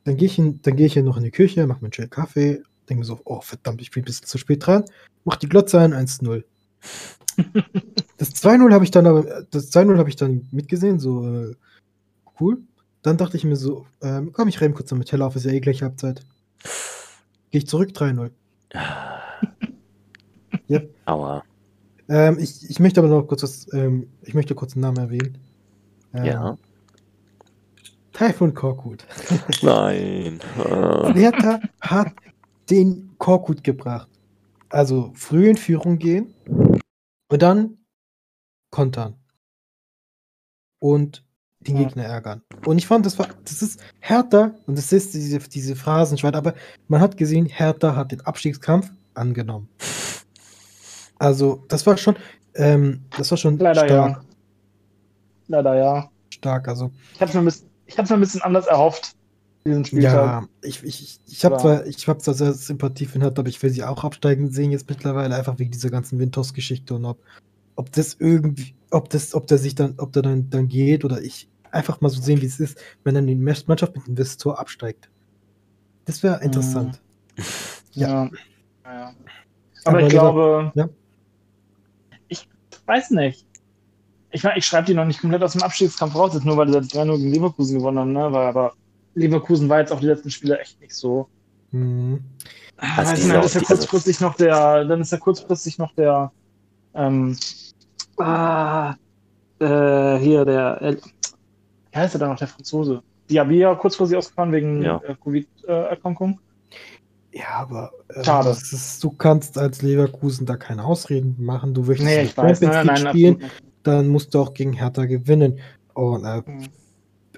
Dann gehe ich, in- dann gehe ich hier noch in die Küche, mache mir einen schönen Kaffee, denke mir so, oh verdammt, ich bin ein bisschen zu spät dran, mach die Glotze an, 1-0. Das 2-0 habe ich dann aber, das 2-0 habe ich dann mitgesehen, so äh, cool. Dann dachte ich mir so, ähm, komm, ich renne kurz noch mit Teller auf, ist ja eh gleich Halbzeit. Gehe ich zurück, 3-0. Ja. Aua. Ähm, ich, ich möchte aber noch kurz was, ähm, ich möchte kurz einen Namen erwähnen. Ähm, Ja. Taifun Korkut. Nein. Ah. Hertha hat den Korkut gebracht. Also früh in Führung gehen und dann kontern. Und den Ja. Gegner ärgern. Und ich fand, das war, das ist Hertha, und das ist diese, diese Phrasenschwein, aber man hat gesehen, Hertha hat den Abstiegskampf angenommen. Also, das war schon, ähm, das war schon Leider stark, ja. Leider ja. stark. Also, Ich habe es mir, ein bisschen- ich hab's mir ein bisschen anders erhofft, diesen Spieltag. Ja, ich, ich, ich- habe Ja. zwar, ich habe zwar sehr Sympathie für Hertha, aber ich will sie auch absteigen sehen jetzt mittlerweile, einfach wegen dieser ganzen Windhaus-Geschichte und ob, ob das irgendwie, ob das, ob der sich dann, ob der dann, dann geht oder ich einfach mal so sehen, wie es ist, wenn dann die Mannschaft mit Investor absteigt. Das wäre interessant. Ja. Ja. ja. Aber, Aber ich lieber- glaube, ja. ich weiß nicht. Ich meine, ich schreibe die noch nicht komplett aus dem Abstiegskampf raus, jetzt nur weil sie das 3-0 gegen Leverkusen gewonnen haben, ne? Weil, aber Leverkusen war jetzt auch die letzten Spiele echt nicht so. Mhm. Ah, Also sind dann ist ja also- kurzfristig noch der, dann ist ja kurzfristig noch der, ähm, ah, äh, hier der, äh, wie heißt er da noch, der Franzose? Diabia kurzfristig ausgefallen wegen Ja. äh, Covid-Erkrankung. Ja, aber äh, Schade. das ist, du kannst als Leverkusen da keine Ausreden machen. Du möchtest Nee, die ich weiß, Champions nein, League nein, spielen, dann musst du auch gegen Hertha gewinnen. Und äh, Mhm.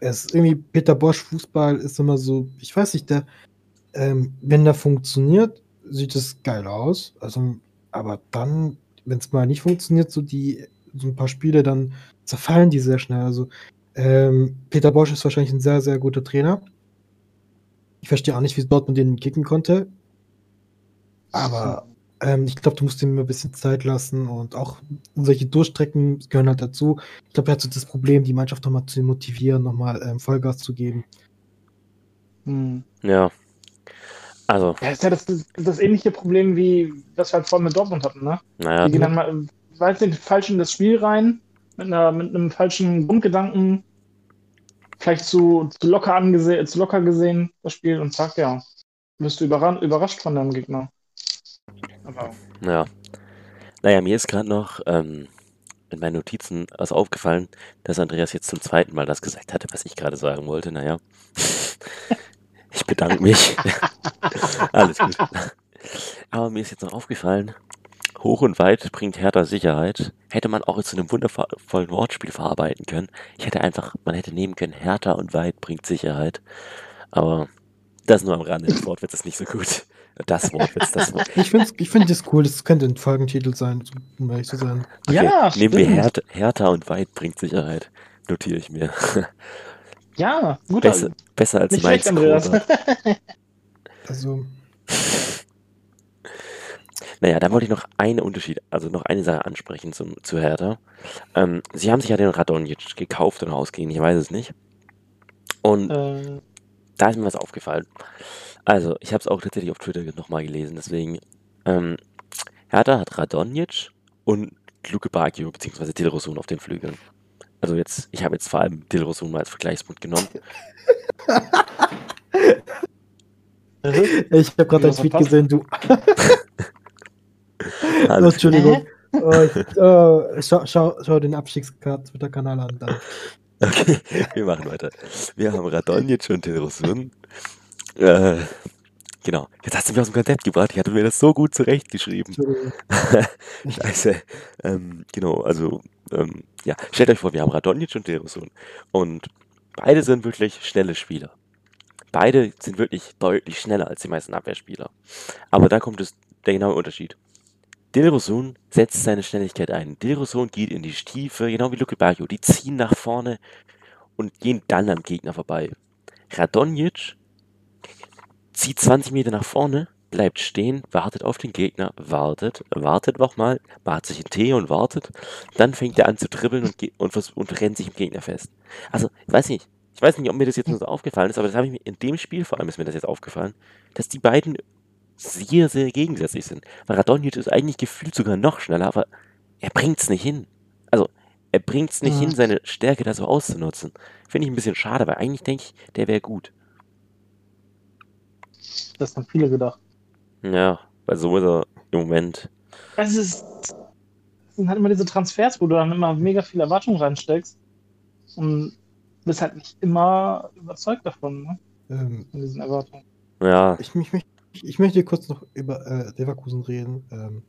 es ist irgendwie Peter Bosch Fußball ist immer so, ich weiß nicht, der, ähm, wenn der funktioniert, sieht es geil aus. Also, aber dann, wenn es mal nicht funktioniert, so die, so ein paar Spiele, dann zerfallen die sehr schnell. Also, ähm, Peter Bosch ist wahrscheinlich ein sehr, sehr guter Trainer. Ich verstehe auch nicht, wie Dortmund den kicken konnte. Aber ähm, ich glaube, du musst ihm ein bisschen Zeit lassen und auch solche Durchstrecken gehören halt dazu. Ich glaube, er hat so das Problem, die Mannschaft nochmal zu motivieren, nochmal ähm, Vollgas zu geben. Hm. Ja. Also, Ja, ist ja das, das ähnliche Problem, wie das wir halt vorhin mit Dortmund hatten, ne? naja, Die gehen dann mal, weiß nicht, falsch in das Spiel rein, mit, einer, mit einem falschen Grundgedanken, vielleicht zu, zu, locker angesehen, zu locker gesehen, das Spiel, und zack, ja, wirst du überran überrascht von deinem Gegner. Aber ja. Naja, mir ist gerade noch ähm, in meinen Notizen was aufgefallen, dass Andreas jetzt zum zweiten Mal das gesagt hatte, was ich gerade sagen wollte. Naja. Ich bedanke mich. Alles gut. Aber mir ist jetzt noch aufgefallen, hoch und weit bringt Hertha Sicherheit. Hätte man auch zu einem wundervollen Wortspiel verarbeiten können. Ich hätte einfach, man hätte nehmen können, Hertha und weit bringt Sicherheit. Aber das nur am Rande. Das Wortwitz ist nicht so gut. Das Wortwitz, das Wort. Ich finde ich find das cool, das könnte ein Folgentitel sein, um ehrlich zu sein. Okay, Ja, nehmen wir stimmt. Hertha, Hertha und weit bringt Sicherheit. Notiere ich mir. Ja, gut, Besser, besser als nicht Mainz schlecht. Also, Naja, da wollte ich noch einen Unterschied, also noch eine Sache ansprechen zum, zu Hertha. Ähm, sie haben sich ja den Radonjic gekauft oder ausgeliehen, ich weiß es nicht. Und äh, da ist mir was aufgefallen. Also, ich habe es auch tatsächlich auf Twitter nochmal gelesen, deswegen. Ähm, Hertha hat Radonjic und Luke Bacchio bzw. Dilrosun auf den Flügeln. Also jetzt, ich habe jetzt vor allem Dilrosun mal als Vergleichspunkt genommen. Ich habe gerade deinen Tweet verpasst? gesehen, du. oh, Entschuldigung. Oh, schau, schau, schau den Abstiegstwitter-Kanal an. Dann. Okay, wir machen weiter. Wir haben Radonjic und Tilrosun. Äh, genau. Jetzt hast du mich aus dem Konzept gebracht. Ich hatte mir das so gut zurechtgeschrieben. Scheiße. Ähm, genau, also, ähm, ja. Stellt euch vor, wir haben Radonjic und Tilrosun. Und beide sind wirklich schnelle Spieler. Beide sind wirklich deutlich schneller als die meisten Abwehrspieler. Aber da kommt es der genaue Unterschied. Dilrosun setzt seine Schnelligkeit ein. Dilrosun geht in die Tiefe, genau wie Luke Bacchio. Die ziehen nach vorne und gehen dann am Gegner vorbei. Radonjic zieht 20 Meter nach vorne, bleibt stehen, wartet auf den Gegner, wartet, wartet nochmal, macht sich einen Tee und wartet. Dann fängt er an zu dribbeln und, und, und rennt sich im Gegner fest. Also, ich weiß nicht, ich weiß nicht, ob mir das jetzt nur so aufgefallen ist, aber das habe ich mir in dem Spiel vor allem ist mir das jetzt aufgefallen, dass die beiden sehr, sehr gegensätzlich sind. Weil Radonjic ist eigentlich gefühlt sogar noch schneller, aber er bringt es nicht hin. Also, er bringt es nicht ja. hin, seine Stärke da so auszunutzen. Finde ich ein bisschen schade, weil eigentlich denke ich, der wäre gut. Das haben viele gedacht. Ja, weil so ist er im Moment. Es ist. Sind halt immer diese Transfers, wo du dann immer mega viel Erwartung reinsteckst. Und bist halt nicht immer überzeugt davon, ne? Ähm, Von diesen Erwartungen. Ja. Ich, mich, mich ich, ich möchte kurz noch über äh, Leverkusen reden. Ähm,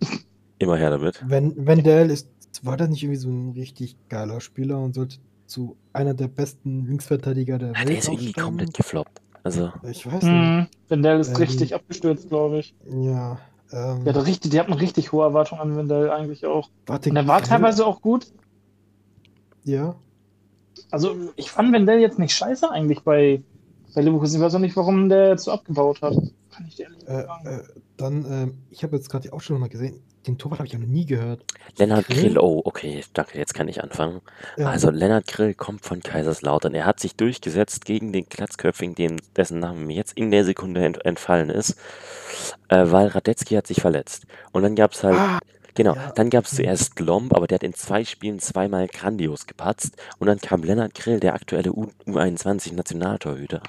Immer her damit. Wenn Wendell ist, war das nicht irgendwie so ein richtig geiler Spieler und sollte zu einer der besten Linksverteidiger der ja, Welt Der ist irgendwie komplett gefloppt. Also. Ich weiß nicht. Mhm. Wendell ist ähm, richtig abgestürzt, glaube ich. Ja. Ähm, ja, der richtig, die hat eine richtig hohe Erwartung an Wendell eigentlich auch. Warte, und er war teilweise auch gut. Ja. Also ich fand Wendell jetzt nicht scheiße eigentlich bei, bei Leverkusen. Ich weiß auch nicht, warum der jetzt so abgebaut hat. Kann ich dir ehrlich äh, sagen. Äh, dann, äh, ich habe jetzt gerade die Ausstellung mal gesehen. Den Torwart habe ich ja noch nie gehört. Lennart Grill? Grill, oh, okay, danke, jetzt kann ich anfangen. Ja. Also, Lennart Grill kommt von Kaiserslautern. Er hat sich durchgesetzt gegen den Glatzköpfing, dem, dessen Name mir jetzt in der Sekunde ent, entfallen ist, äh, weil Radetzky hat sich verletzt. Und dann gab es halt. Ah. Genau, ja. dann gab es zuerst Lomb, aber der hat in zwei Spielen zweimal grandios gepatzt. Und dann kam Lennart Grill, der aktuelle U21-Nationaltorhüter.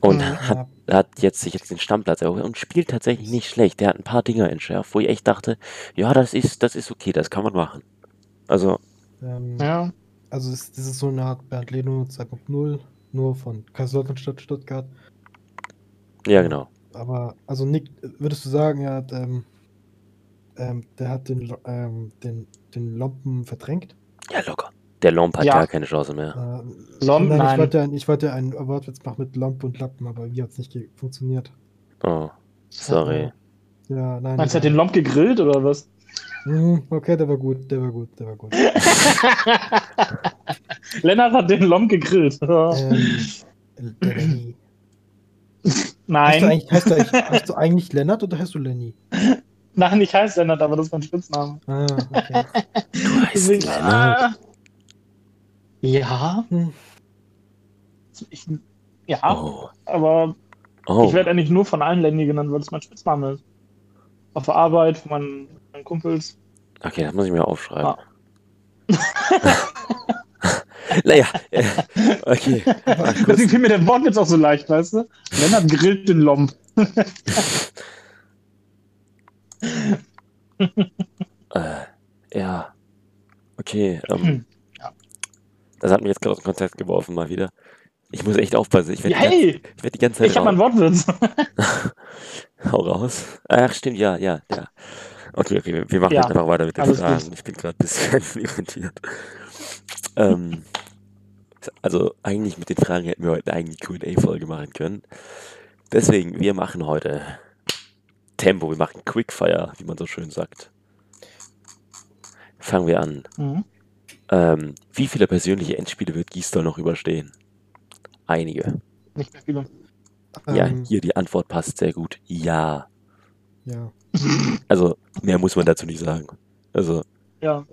Und ja. hat, hat jetzt sich jetzt den Stammplatz erholt und spielt tatsächlich nicht schlecht. Der hat ein paar Dinger entschärft, wo ich echt dachte, ja, das ist, das ist okay, das kann man machen. Also. Ähm, ja. Also das, das, ist so eine Art Bernd Leno 2.0, nur von Kaiserslautern statt Stuttgart. Ja, genau. Aber, also Nick, würdest du sagen, er hat, ähm, ähm, der hat den, ähm, den, den Lompen verdrängt? Ja, locker. Der Lomp hat ja. gar keine Chance mehr. Äh, Lomp, nein, nein. Ich wollte, ich wollte einen Wortwitz machen mit Lomp und Lappen, aber wie hat es nicht funktioniert? Oh, sorry. Ja, nein. Meinst du, hat den Lomp gegrillt oder was? Hm, okay, der war gut, der war gut, der war gut. Lennart hat den Lomp gegrillt. ähm, Nein. Heißt du, heißt, du heißt du eigentlich Lennart oder heißt du Lenny? Nein, ich heiße Lennart, aber das ist mein Spitzname. Ah, okay. Du heißt Lennart. Ja. Hm. Ich, ja, oh. aber oh. ich werde eigentlich nur von allen Lenny genannt, weil es mein Spitzname ist. Auf der Arbeit, von meinen, meinen Kumpels. Okay, das muss ich mir aufschreiben. Ah. naja, äh, okay. Deswegen fiel mir der Wort jetzt auch so leicht, weißt du? Lennart grillt den Lomb. äh, ja. Okay. Ähm, hm. Das hat mich jetzt gerade aus dem Konzept geworfen, mal wieder. Ich muss echt aufpassen. Ich werde hey, die, werd die, ganze Zeit. Ich habe einen Wortwitz. Hau raus. Ach, stimmt, ja, ja, ja. Okay, okay, wir machen ja, jetzt einfach weiter mit den Fragen. Gut. Ich bin gerade ein bisschen irritiert. ähm, also, eigentlich mit den Fragen hätten wir heute eine QA-Folge machen können. Deswegen, wir machen heute Tempo, wir machen Quickfire, wie man so schön sagt. Fangen wir an. Mhm. Ähm, wie viele persönliche Endspiele wird Gisdol noch überstehen? Einige. Nicht mehr viele. Ja, ähm, hier die Antwort passt sehr gut. Ja. Ja. Also, mehr muss man dazu nicht sagen. Also, ja.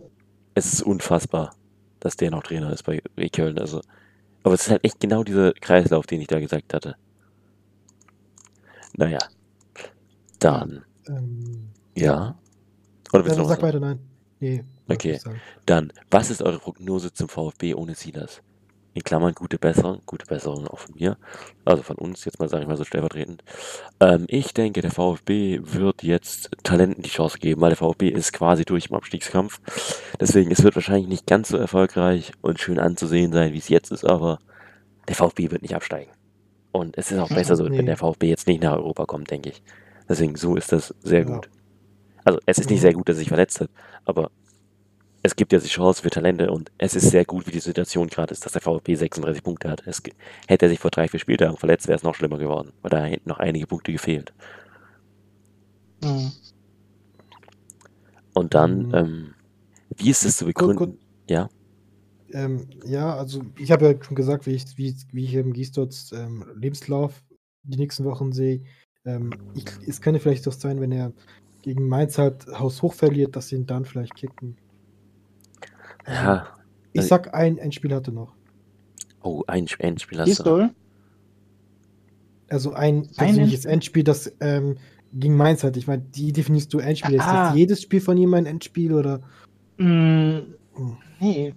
es ist unfassbar, dass der noch Trainer ist bei Köln. Also, aber es ist halt echt genau dieser Kreislauf, den ich da gesagt hatte. Naja. Dann. Ähm, ja. Oder willst du noch sag weiter, nein. Nee. Okay. Dann, was ist eure Prognose zum VfB ohne Silas? in Klammern gute Besserung, gute Besserung auch von mir, also von uns, jetzt mal sage ich mal so stellvertretend. Ähm, ich denke, der VfB wird jetzt Talenten die Chance geben, weil der VfB ist quasi durch im Abstiegskampf. Deswegen, es wird wahrscheinlich nicht ganz so erfolgreich und schön anzusehen sein, wie es jetzt ist, aber der VfB wird nicht absteigen. Und es ist auch besser so, nee. wenn der VfB jetzt nicht nach Europa kommt, denke ich. Deswegen, so ist das sehr ja. gut. Also, es ist nicht sehr gut, dass er sich verletzt hat, aber es gibt ja die Chance für Talente und es ist sehr gut, wie die Situation gerade ist, dass der VfB 36 Punkte hat. Es, hätte er sich vor drei, vier Spieltagen verletzt, wäre es noch schlimmer geworden, weil da hätten noch einige Punkte gefehlt. Mhm. Und dann, mhm. ähm, wie ist es zu begründen? Gut, gut. Ja. Ähm, ja, also ich habe ja schon gesagt, wie ich, wie, wie ich im Giesdorts ähm, Lebenslauf die nächsten Wochen sehe. Ähm, ich, es könnte vielleicht doch sein, wenn er gegen Mainz halt Haus hoch verliert, dass sie ihn dann vielleicht kicken. Ja. Ich also sag, ein Endspiel hatte noch. Oh, ein Endspiel hast du. Also ein persönliches Endspiel, das ähm, gegen Mainz hat. Ich meine, die definierst du Endspiel. Ist das jedes Spiel von ihm ein Endspiel oder? Mm, hm. Nee.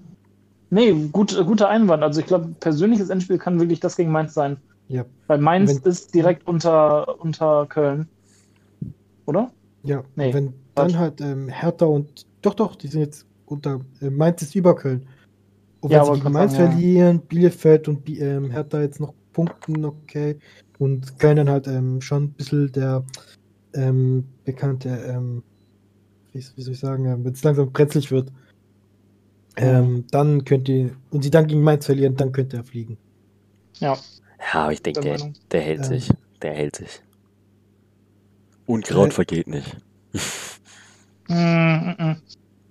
Nee, gut, guter Einwand. Also ich glaube, persönliches Endspiel kann wirklich das gegen Mainz sein. Ja. Weil Mainz wenn, ist direkt unter, unter Köln. Oder? Ja, nee. Wenn dann halt ähm, Hertha und doch, doch, die sind jetzt unter äh, Mainz ist über Köln. Und wenn ja, sie Mainz sagen, verlieren, ja. Bielefeld und ähm, Hertha jetzt noch punkten, okay. Und Köln dann halt ähm, schon ein bisschen der ähm, bekannte, ähm, wie, wie, soll ich sagen, äh, wenn es langsam brenzlig wird, ähm, dann könnt ihr, und sie dann gegen Mainz verlieren, dann könnte er fliegen. Ja. Ja, aber ich denke, der, der, hält sich. Der hält sich. Unkraut äh, vergeht nicht. mm, mm, mm.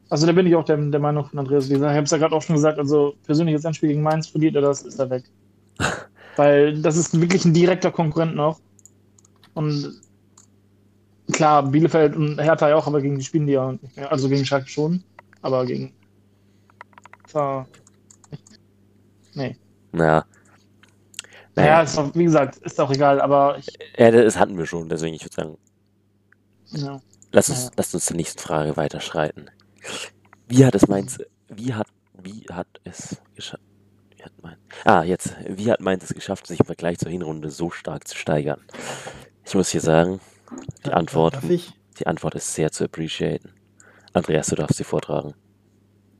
Also da bin ich auch der, der Meinung von Andreas Leser. Ich habe es ja gerade auch schon gesagt, also persönliches Anspiel gegen Mainz verliert er das, ist er weg. Weil das ist wirklich ein direkter Konkurrent noch. Und klar, Bielefeld und Hertha ja auch, aber gegen die spielen die ja nicht mehr. Also gegen Schalke schon, aber gegen. Zwar. Nee. Naja. Naja, ist auch, wie gesagt, ist auch egal, aber ich. Ja, das hatten wir schon, deswegen ich würde sagen. Ja. Lass uns, ja. lass uns zur nächsten Frage weiterschreiten. Wie hat es Mainz, wie hat, wie hat es geschafft? Ah, jetzt. Wie hat Mainz es geschafft, sich im Vergleich zur Hinrunde so stark zu steigern? Ich muss hier sagen, die Antwort, die Antwort ist sehr zu appreciaten. Andreas, du darfst sie vortragen.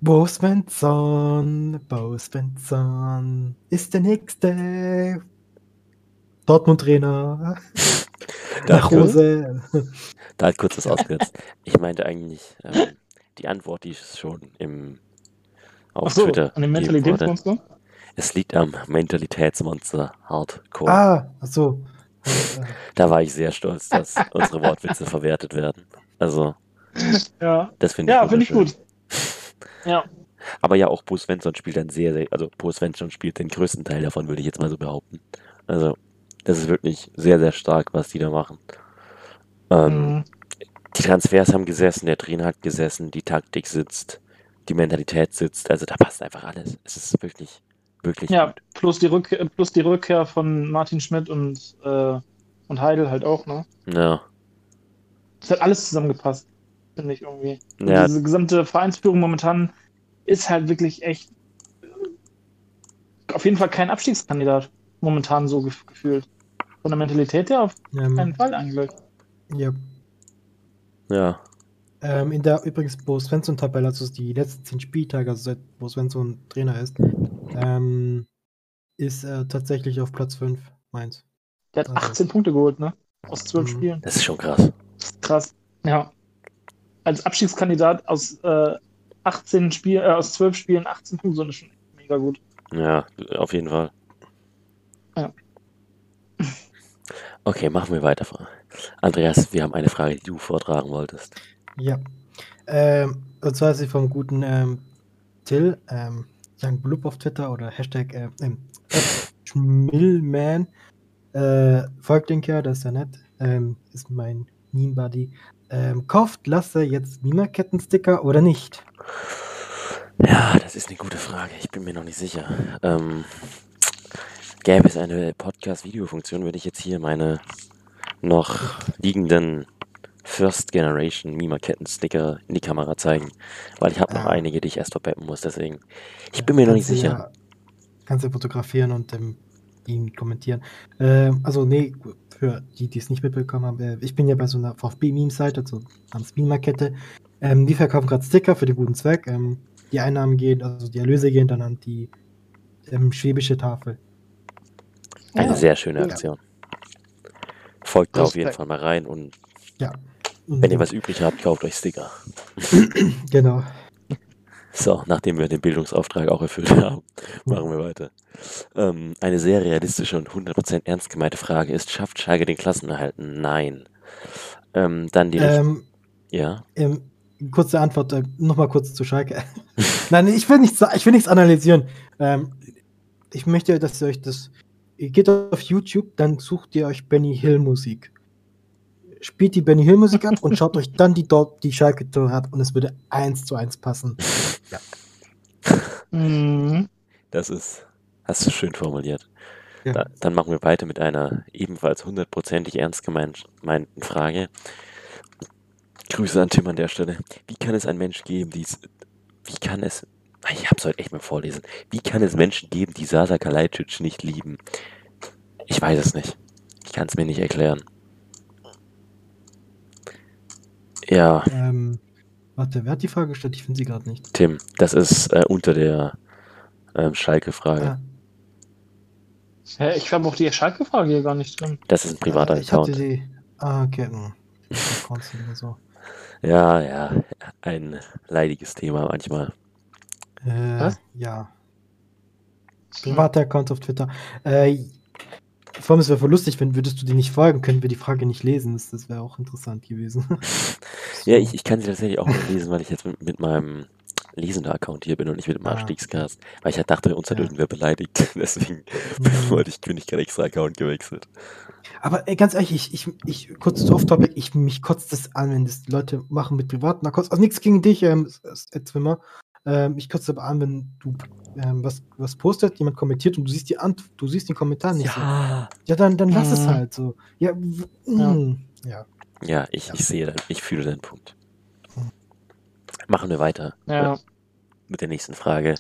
Bo Svensson, Bo Svensson ist der nächste Dortmund-Trainer. Nach Hause. Da hat kurz was ausgesetzt. Ich meinte eigentlich, ähm, die Antwort, die ist schon im auf so, Twitter. An dem Mentalitätsmonster? Es liegt am Mentalitätsmonster Hardcore. Ah, ach so. Da war ich sehr stolz, dass unsere Wortwitze verwertet werden. Also, ja, das finde ich, ja, find ich gut. Ja. Aber ja, auch Bo Svensson spielt dann sehr, sehr, also Bo Svensson spielt den größten Teil davon, würde ich jetzt mal so behaupten. Also, das ist wirklich sehr, sehr stark, was die da machen. Ähm, mhm. Die Transfers haben gesessen, der Trainer hat gesessen, die Taktik sitzt, die Mentalität sitzt. Also da passt einfach alles. Es ist wirklich, wirklich ja, gut. Plus die, Rückkehr, plus die Rückkehr von Martin Schmidt und, äh, und Heidel halt auch, ne? Ja. Es hat alles zusammengepasst, finde ich irgendwie. Ja. Diese gesamte Vereinsführung momentan ist halt wirklich echt auf jeden Fall kein Abstiegskandidat momentan so gefühlt. Von der Mentalität her auf ja, keinen Fall eigentlich. Ja. Ja. Ähm, in der übrigens Bo Svensson-Tabelle, also die letzten zehn Spieltage, also seit Bo Svensson Trainer ist, ähm, ist er tatsächlich auf Platz 5 Mainz. Der hat 18 also. Punkte geholt, ne? Aus 12 mhm. Spielen. Das ist schon krass. Krass, ja. Als Abstiegskandidat aus äh, 18 Spiel, äh, aus 12 Spielen 18 Punkte, ist schon mega gut. Ja, auf jeden Fall. Ja. Okay, machen wir weiter. Andreas, wir haben eine Frage, die du vortragen wolltest. Ja. Ähm, und zwar ist sie vom guten ähm, Till, ähm, Young Blub auf Twitter oder Hashtag äh, ähm, Schmillman. Äh, folgt den Kerl, das ist ja nett. Ähm, ist mein Meme Buddy. Ähm, kauft Lasse jetzt Mima-Kettensticker oder nicht? Ja, das ist eine gute Frage. Ich bin mir noch nicht sicher. Ähm, gäbe es eine Podcast-Video-Funktion, würde ich jetzt hier meine noch liegenden First Generation Mima-Ketten-Sticker in die Kamera zeigen, weil ich habe noch einige, die ich erst verpeppen muss, deswegen. Ich bin mir noch nicht sicher. kannst du fotografieren und ähm, ihn kommentieren. Äh, also, nee, für die, die es nicht mitbekommen haben, äh, ich bin ja bei so einer VfB-Meme-Seite, also namens Meme-Markette. Ähm, die verkaufen gerade Sticker für den guten Zweck. Ähm, die Einnahmen gehen, also die Erlöse gehen dann an die ähm, schwäbische Tafel. Eine ja. sehr schöne Aktion. Folgt da auf jeden Fall mal rein und ja. wenn ihr was übrig habt, kauft euch Sticker. genau. So, nachdem wir den Bildungsauftrag auch erfüllt haben, machen wir weiter. Ähm, eine sehr realistische und 100% ernst gemeinte Frage ist, schafft Schalke den Klassenerhalt? Nein. Ähm, dann die... Ähm, ja? Ähm, kurze Antwort, äh, nochmal kurz zu Schalke. Nein, ich will nichts, ich will nichts analysieren. Ähm, ich möchte, dass ihr euch das... Ihr geht auf YouTube, dann sucht ihr euch Benny Hill Musik spielt die Benny Hill Musik ab und schaut euch dann die dort die Schalke Tore ab und es würde eins zu eins passen. Ja. Mhm. Das ist, hast du schön formuliert. Ja. Da, dann machen wir weiter mit einer ebenfalls hundertprozentig ernst gemeinten Frage. Grüße an Tim an der Stelle. Wie kann es einen Mensch geben, die wie kann es, ich hab's heute echt mal vorlesen, wie kann es Menschen geben, die Sasa Kalajdzic nicht lieben? Ich weiß es nicht. Ich kann es mir nicht erklären. Ja. Ähm, warte, wer hat die Frage gestellt? Ich finde sie gerade nicht. Tim, das ist äh, unter der ähm, Schalke-Frage. Hä, ich habe auch die Schalke-Frage hier gar nicht drin. Das ist ein privater äh, ich Account. Hatte die, ah, okay. Hm. so. Ja, ja, ein leidiges Thema manchmal. Äh, Was? Ja. Privater Account auf Twitter. Äh, vor allem, es wäre voll lustig, wenn würdest du die nicht folgen, können wir die Frage nicht lesen. Das, das wäre auch interessant gewesen. Ja, ich, ich kann sie tatsächlich auch nicht lesen, weil ich jetzt mit, mit meinem Lesender-Account hier bin und nicht mit dem. Ah. Weil ich halt dachte, uns hat ja. irgendwer beleidigt. Deswegen mhm. wollte ich, ich gerade extra Account gewechselt. Aber ey, ganz ehrlich, ich, ich, ich kurz zu off-topic, ich, mich kotzt das an, wenn das Leute machen mit privaten Accounts. Also nichts gegen dich, ähm, Zwimmer. Ähm, ich kotze aber an, wenn du ähm, was, was postet, jemand kommentiert und du siehst die Ant du siehst den Kommentar nicht. Ja, so. ja dann, dann lass mhm. es halt so. Ja, ja. ja. ja ich, ich sehe, ich fühle deinen Punkt. Mhm. Machen wir weiter. Ja. Mit der nächsten Frage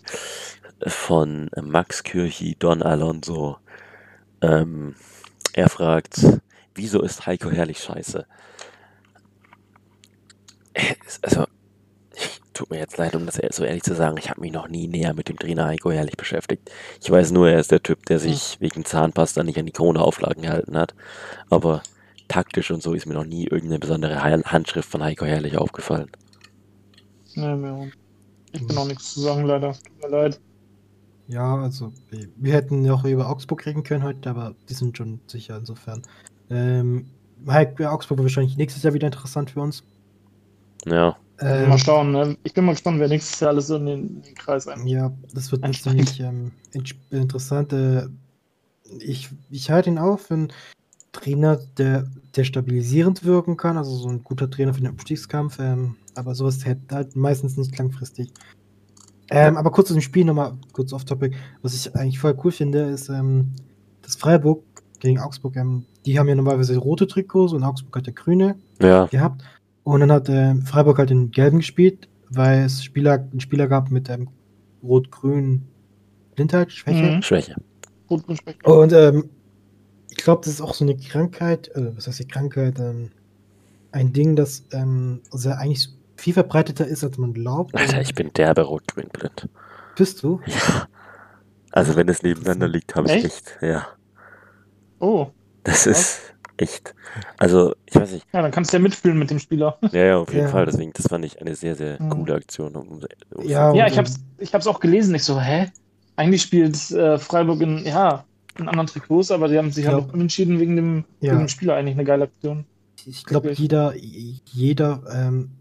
von Max Kirchi, Don Alonso. Ähm, er fragt, wieso ist Heiko Herrlich scheiße? Also, tut mir jetzt leid, um das so ehrlich zu sagen, ich habe mich noch nie näher mit dem Trainer Heiko Herrlich beschäftigt. Ich weiß nur, er ist der Typ, der sich hm. wegen Zahnpasta nicht an die Corona-Auflagen gehalten hat. Aber taktisch und so ist mir noch nie irgendeine besondere Handschrift von Heiko Herrlich aufgefallen. Nee, mir Ich bin auch nichts zu sagen, leider. Tut mir leid. Ja, also wir hätten ja auch über Augsburg reden können heute, aber die sind schon sicher insofern. Ähm, Augsburg wird wahrscheinlich nächstes Jahr wieder interessant für uns. Ja. Ähm, mal schauen, ne? Ich bin mal gespannt, wer nächstes Jahr alles so in den, in den Kreis ein. Ja, das wird ziemlich ähm, interessant. Äh, ich, ich halte ihn auf für einen Trainer, der, der stabilisierend wirken kann, also so ein guter Trainer für den Abstiegskampf, ähm, aber sowas hält halt meistens nicht langfristig. Ähm, aber kurz zu dem Spiel nochmal, kurz off topic. Was ich eigentlich voll cool finde, ist, ähm, dass Freiburg gegen Augsburg, ähm, die haben ja normalerweise rote Trikots und Augsburg hat ja grüne ja. gehabt. Und dann hat äh, Freiburg halt den gelben gespielt, weil es Spieler, einen Spieler gab mit ähm, rot-grün Blindheit, Schwäche. Mhm. Schwäche. Und ähm, ich glaube, das ist auch so eine Krankheit, äh, was heißt die Krankheit, ähm, ein Ding, das ähm, also eigentlich viel verbreiteter ist, als man glaubt. Alter, ich bin derbe rot-grün blind. Bist du? Ja. Also wenn es nebeneinander liegt, habe ich echt, ja. Oh. Das ist, echt. Also, ich weiß nicht. Ja, dann kannst du ja mitfühlen mit dem Spieler. Ja, ja, auf jeden ja. Fall. Deswegen, das fand ich eine sehr, sehr mhm. coole Aktion. Um, um ja, ja, ich hab's, ich hab's auch gelesen. Ich so, hä? Eigentlich spielt äh, Freiburg in, ja, in anderen Trikots, aber die haben sich halt auch entschieden wegen dem, ja. wegen dem Spieler eigentlich eine geile Aktion. Ich glaube, jeder, jeder ähm,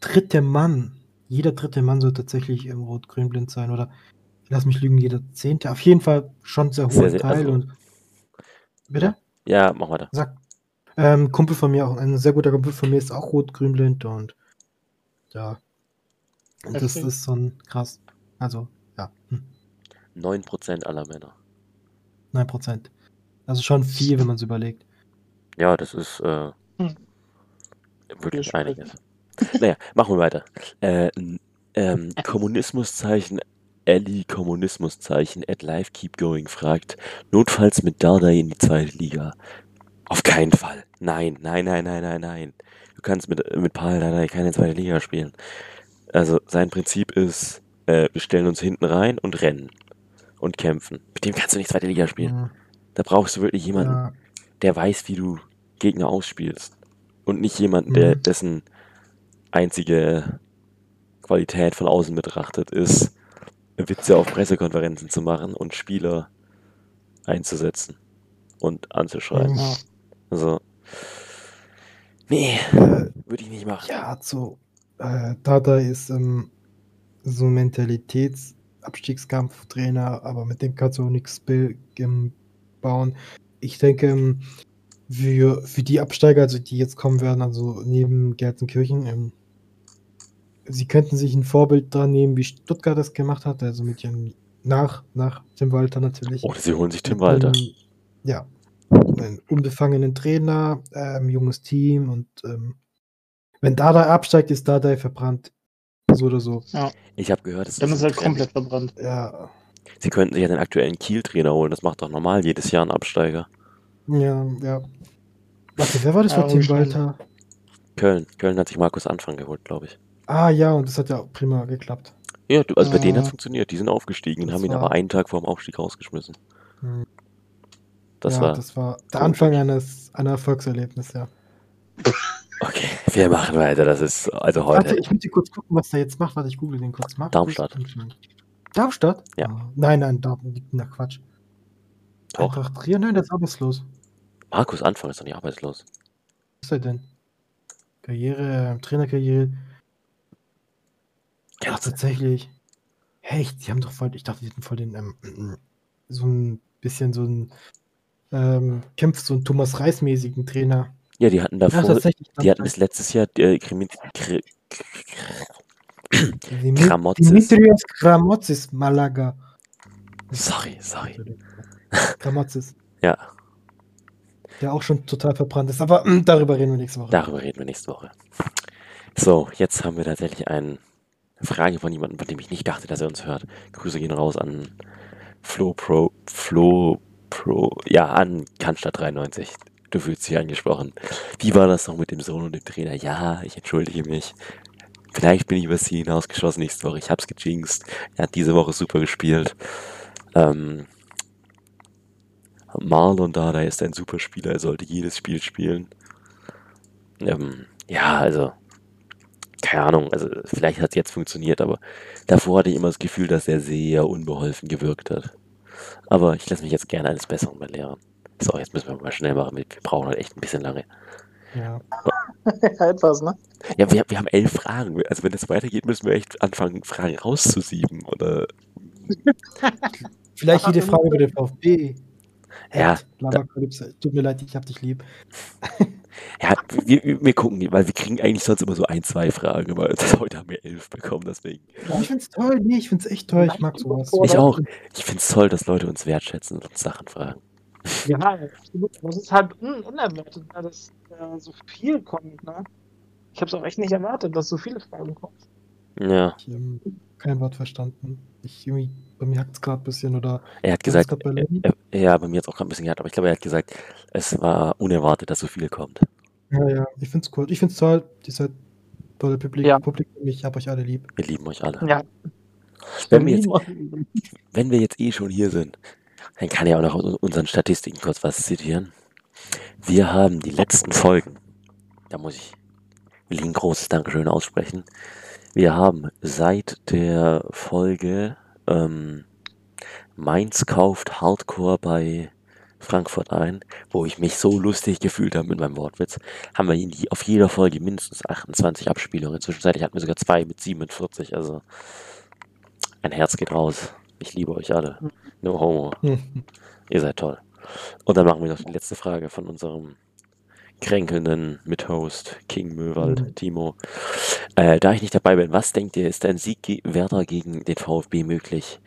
dritte Mann, jeder dritte Mann soll tatsächlich im Rot-Grün blind sein oder lass mich lügen, jeder zehnte. Auf jeden Fall schon sehr hoher Teil. Also, und, bitte? Ja, mach weiter. Sag. Ähm, Kumpel von mir, auch ein sehr guter Kumpel von mir, ist auch rot-grün-blind und ja. Und das ist schon krass. Also, ja. Hm. 9% aller Männer. 9%. Also schon viel, wenn man es überlegt. Ja, das ist äh, hm. wirklich einiges. naja, machen wir weiter. Äh, ähm, Kommunismuszeichen Ellie Kommunismuszeichen at Life Keep Going fragt, notfalls mit Dardai in die zweite Liga. Auf keinen Fall. Nein, nein, nein, nein, nein, nein. Du kannst mit, mit Paul Dardai keine zweite Liga spielen. Also sein Prinzip ist, äh, wir stellen uns hinten rein und rennen und kämpfen. Mit dem kannst du nicht zweite Liga spielen. Ja. Da brauchst du wirklich jemanden, Ja. der weiß, wie du Gegner ausspielst. Und nicht jemanden, der Mhm. dessen einzige Qualität von außen betrachtet ist, Witze auf Pressekonferenzen zu machen und Spieler einzusetzen und anzuschreiben. Ja. Also, nee, Äh, würde ich nicht machen. ja, so, äh, Dada ist ähm, so ein Mentalitätsabstiegskampftrainer, aber mit dem kannst du auch nichts ähm, bauen. Ich denke, ähm, für, für die Absteiger, also die jetzt kommen werden, also neben Gelsenkirchen, ähm, sie könnten sich ein Vorbild dran nehmen, wie Stuttgart das gemacht hat, also mit ihrem nach, nach Tim Walter natürlich. Oder sie holen sich Tim Walter. einem, ja, einen unbefangenen Trainer, ähm, junges Team und ähm, wenn Dada absteigt, ist Dada verbrannt. So oder so. Ich habe gehört, es Dann ist Trend. komplett verbrannt. Ja, Sie könnten sich ja den aktuellen Kiel-Trainer holen. Das macht doch normal jedes Jahr ein Absteiger. ja, ja. Warte, wer war das Ja, für Tim wahrscheinlich. Walter? Köln. Köln hat sich Markus Anfang geholt, glaube ich. Ah ja, und das hat ja auch prima geklappt. Ja, also bei denen Äh, hat es funktioniert. Die sind aufgestiegen und haben ihn aber einen Tag vor dem Aufstieg rausgeschmissen. Hm. Das ja, war. das war der komisch. Anfang eines einer Erfolgserlebnis, ja. Okay, wir machen weiter. Das ist also Warte, heute. ich muss dir kurz gucken, was der jetzt macht. Warte, ich google den kurz. Markus Darmstadt. Darmstadt? Ja. Ah, Nein, nein, Darmstadt. Na Quatsch. Doch. Eintracht Trier? Nein, der ist arbeitslos. Markus Anfang ist doch nicht arbeitslos. Was ist er denn? Karriere, Trainerkarriere. Ja, tatsächlich. Hey, ich- die haben doch voll, ich dachte, die hätten voll den, ähm, so ein bisschen so ein, ähm, kämpft so einen Thomas Reis-mäßigen Trainer. Ja, die hatten Ja, davor. tatsächlich. Die hatten bis letztes Jahr äh, Krimi, Kri, Dimi- Kramotzis. Dimitrios Kramotzis, Malaga. Sorry, sorry. Kramotzis. Ja, Der auch schon total verbrannt ist. Aber mm, darüber reden wir nächste Woche. darüber reden wir nächste Woche. So, jetzt haben wir tatsächlich eine Frage von jemandem, von dem ich nicht dachte, dass er uns hört. Grüße gehen raus an Flo Pro, Flo Pro, ja, an Cannstatt 93. Du fühlst dich angesprochen. Wie war das noch mit dem Sohn und dem Trainer? Ja, ich entschuldige mich. Vielleicht bin ich über sie hinausgeschossen nächste Woche. Ich hab's gejinxt. Er hat diese Woche super gespielt. Ähm, Marlon Dada ist ein super Spieler. Er sollte jedes Spiel spielen. Ähm, ja, also, keine Ahnung. Also, vielleicht hat es jetzt funktioniert, aber davor hatte ich immer das Gefühl, dass er sehr unbeholfen gewirkt hat. Aber ich lasse mich jetzt gerne eines Besseren belehren. So, jetzt müssen wir mal schnell machen. Wir brauchen halt echt ein bisschen lange. Ja. Etwas, ne? Ja, wir, wir haben elf Fragen. Also, wenn es weitergeht, müssen wir echt anfangen, Fragen rauszusieben. Oder, Vielleicht jede Frage über den VfB. Ja. Tut mir leid, ich hab dich lieb. ja, wir, wir gucken, weil wir kriegen eigentlich sonst immer so ein, zwei Fragen. Aber das, heute haben wir elf bekommen, deswegen. Ja, ich find's toll. Nee, ich find's echt toll. Ich mag sowas. Ich auch. Ich finde es toll, dass Leute uns wertschätzen und uns Sachen fragen. Ja, absolut. Das ist halt un unerwartet, ne, dass äh, so viel kommt, ne? Ich habe es auch echt nicht erwartet, dass so viele Fragen kommen. Ja, Ich ähm, kein Wort verstanden. Ich irgendwie, bei mir hackt's gerade ein bisschen oder er hat gesagt, bei Lenny? äh, ja, bei mir hat es auch gerade ein bisschen gehabt, aber ich glaube, er hat gesagt, es war unerwartet, dass so viel kommt. Ja, ja, ich find's cool. Ich find's toll. Ihr seid tolle Publik Ja. Publikum. Ich hab euch alle lieb. Wir lieben euch alle. Ja. Wenn wir, jetzt, wenn wir jetzt eh schon hier sind, dann kann ich auch noch aus unseren Statistiken kurz was zitieren. Wir haben die letzten Folgen, da muss ich, will ich ein großes Dankeschön aussprechen. Wir haben seit der Folge ähm, Mainz kauft Hardcore bei Frankfurt ein, wo ich mich so lustig gefühlt habe mit meinem Wortwitz, haben wir die, auf jeder Folge mindestens 28 Abspielungen. Zwischenzeitlich hatten wir sogar zwei mit 47, also ein Herz geht raus. Ich liebe euch alle. No homo. Hm. Ihr seid toll. Und dann machen wir noch die letzte Frage von unserem kränkelnden Mithost King Möwald, Mhm. Timo. Äh, da ich nicht dabei bin, was denkt ihr, ist ein Sieg ge Werder gegen den VfB möglich?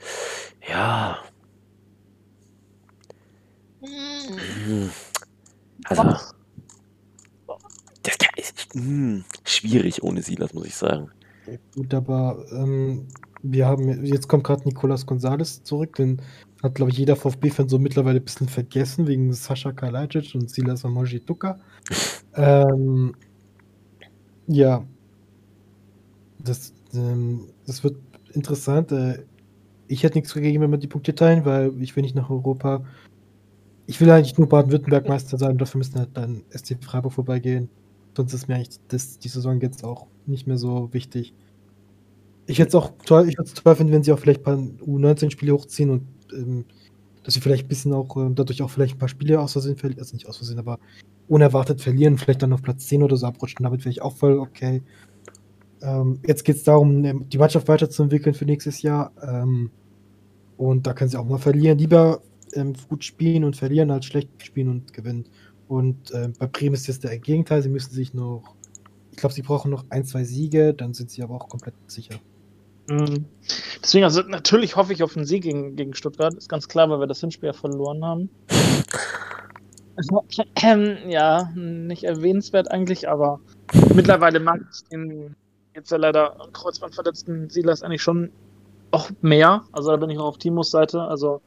Ja. Hm. Also, das ist hm, schwierig ohne Silas, muss ich sagen. Gut, aber ähm, wir haben, jetzt kommt gerade Nicolas Gonzalez zurück, den hat, glaube ich, jeder VfB-Fan so mittlerweile ein bisschen vergessen, wegen Sascha Kalajdzic und Silas Amoji Duka. ähm, ja, das, ähm, das wird interessant. Äh, ich hätte nichts dagegen, wenn wir die Punkte teilen, weil ich will nicht nach Europa. Ich will eigentlich nur Baden-Württemberg Meister sein, dafür müssen halt dann SC Freiburg vorbeigehen. Sonst ist mir eigentlich das, die Saison jetzt auch nicht mehr so wichtig. Ich hätte es auch toll, ich würde es toll finden, wenn sie auch vielleicht ein paar U19-Spiele hochziehen und ähm, dass sie vielleicht ein bisschen auch ähm, dadurch auch vielleicht ein paar Spiele aus Versehen verlieren, also nicht aus Versehen, aber unerwartet verlieren, vielleicht dann auf Platz 10 oder so abrutschen, damit wäre ich auch voll okay. Ähm, jetzt geht es darum, ne, die Mannschaft weiterzuentwickeln für nächstes Jahr. Ähm, und da können sie auch mal verlieren. Lieber ähm, gut spielen und verlieren, als schlecht spielen und gewinnen. Und äh, bei Bremen ist jetzt der Gegenteil. Sie müssen sich noch, ich glaube, sie brauchen noch ein, zwei Siege, dann sind sie aber auch komplett sicher. Mhm. Deswegen, also natürlich hoffe ich auf einen Sieg gegen, gegen Stuttgart. Ist ganz klar, weil wir das Hinspiel ja verloren haben. Ähm, ja, nicht erwähnenswert eigentlich, aber mittlerweile mag ich den jetzt ja leider kreuzbandverletzten Silas eigentlich schon auch mehr. Also da bin ich auch auf Timos Seite. Also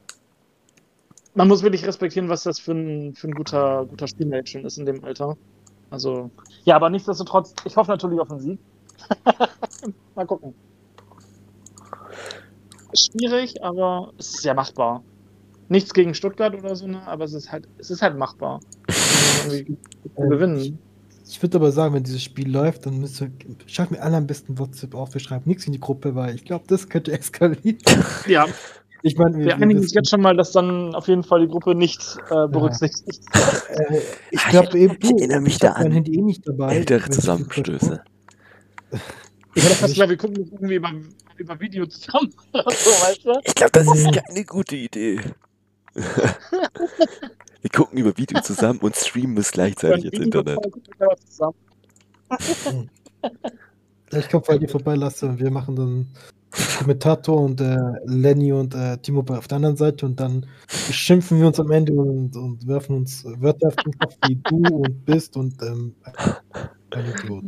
man muss wirklich respektieren, was das für ein, für ein guter, guter Spielmädchen ist in dem Alter. Also, ja, aber nichtsdestotrotz, ich hoffe natürlich auf einen Sieg. Mal gucken. Schwierig, aber es ist ja machbar. Nichts gegen Stuttgart oder so, ne? aber es ist halt, es ist halt machbar. gewinnen. Ich würde aber sagen, wenn dieses Spiel läuft, dann müsst ihr, schreibt mir alle am besten WhatsApp auf, wir schreiben nichts in die Gruppe, weil ich glaube, das könnte eskalieren. Ja. Ich meine, wir, wir einigen uns jetzt schon mal, dass dann auf jeden Fall die Gruppe nicht äh, berücksichtigt. Ja. äh, ich glaube eben, ich erinnere mich da an Handy eh nicht dabei. Ältere Zusammenstöße. Ich hätte fast gesagt, wir gucken irgendwie über, über Video zusammen. so, weißt du? Ich glaube, das ist keine gute Idee. wir gucken über Video zusammen und streamen es gleichzeitig ins Internet. Ich komme bei dir vorbei, Lasse, und wir machen dann Kommentator und äh, Lenny und äh, Timo auf der anderen Seite und dann schimpfen wir uns am Ende und, und werfen uns Wörter auf den Kopf, wie du und bist und ähm, ein Idiot.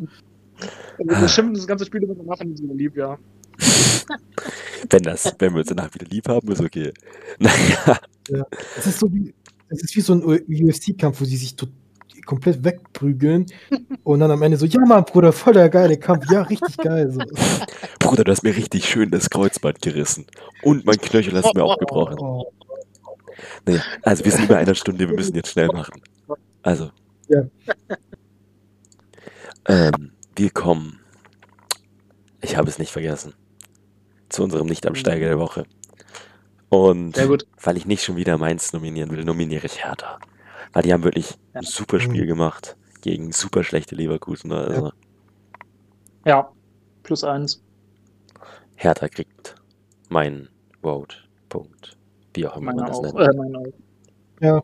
Wir schimpfen das ganze Spiel über danach in so lieb, ja. wenn, das, wenn wir uns danach wieder lieb haben, ist okay. Naja. Ja, es ist so wie, es ist wie so ein UFC-Kampf, wo sie sich komplett wegprügeln und dann am Ende so, ja Mann, Bruder, voll der geile Kampf, ja, richtig geil. So. Bruder, du hast mir richtig schön das Kreuzband gerissen und mein Knöchel hast du mir auch gebrochen. Oh. Naja, also wir sind über einer Stunde, wir müssen jetzt schnell machen. Also. Ja. Ähm, wir kommen, ich habe es nicht vergessen, zu unserem Nicht-Absteiger der Woche. Und weil ich nicht schon wieder Mainz nominieren will, nominiere ich Hertha. Weil die haben wirklich ja. ein super Spiel mhm. gemacht gegen super schlechte Leverkusen. Also. Ja, plus eins. Hertha kriegt meinen Vote-Punkt. Wie auch immer meine man das auch, nennt. Äh, ja.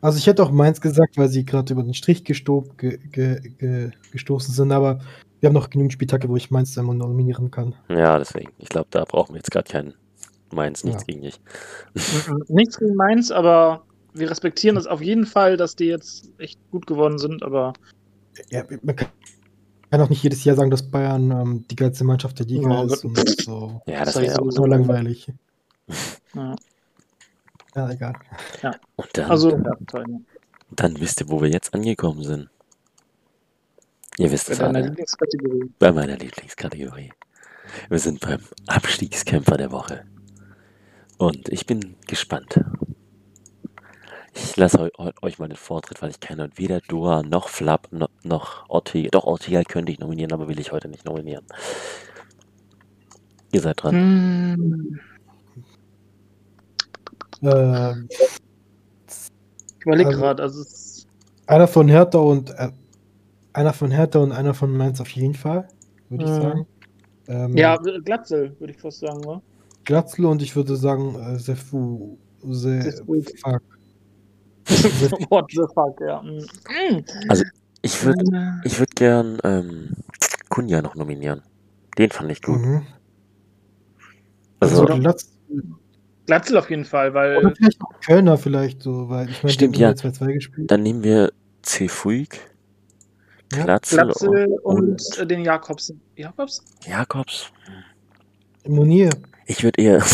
Also ich hätte auch Mainz gesagt, weil sie gerade über den Strich gesto ge ge ge gestoßen sind, aber wir haben noch genügend Spieltage, wo ich Mainz einmal nominieren kann. Ja, deswegen. Ich glaube, da brauchen wir jetzt gerade keinen Mainz, nichts ja. gegen dich. nichts gegen Mainz, aber wir respektieren das auf jeden Fall, dass die jetzt echt gut geworden sind, aber. Ja, man kann auch nicht jedes Jahr sagen, dass Bayern ähm, die geilste Mannschaft der Liga ja, ist. Und so. Ja, das, das wäre ja so langweilig. Ja. Ja, egal. Ja. Und dann, also, dann wisst ihr, wo wir jetzt angekommen sind. Ihr wisst es alle. Lieblingskategorie. Bei meiner Lieblingskategorie. Wir sind beim Abstiegskämpfer der Woche. Und ich bin gespannt. Ich lasse euch mal den Vortritt, weil ich keine weder Dua noch Flap noch, noch Ortega. Doch, Ortega könnte ich nominieren, aber will ich heute nicht nominieren. Ihr seid dran. Hm. Äh, ich überlege also, gerade, also einer von Hertha und äh, einer von Hertha und einer von Mainz auf jeden Fall, würde ich hm. sagen. Ähm, ja, Glatzel, würde ich fast sagen, wa? Glatzel und ich würde sagen äh, Sefu. Sefu. What the fuck, ja. Mm. Also, ich würde ich würd gern ähm, Kunja noch nominieren. Den fand ich gut. Mhm. Also, also Glatz Glatzel auf jeden Fall, weil. Oder vielleicht auch Kölner, vielleicht so, weil ich meine, Stimmt, ja. 2-2 gespielt. Dann nehmen wir Cefuig, Glatzel, Glatzel und, und, und, den Jakobs. Jakobs? Jakobs. Monier. Ich würde eher.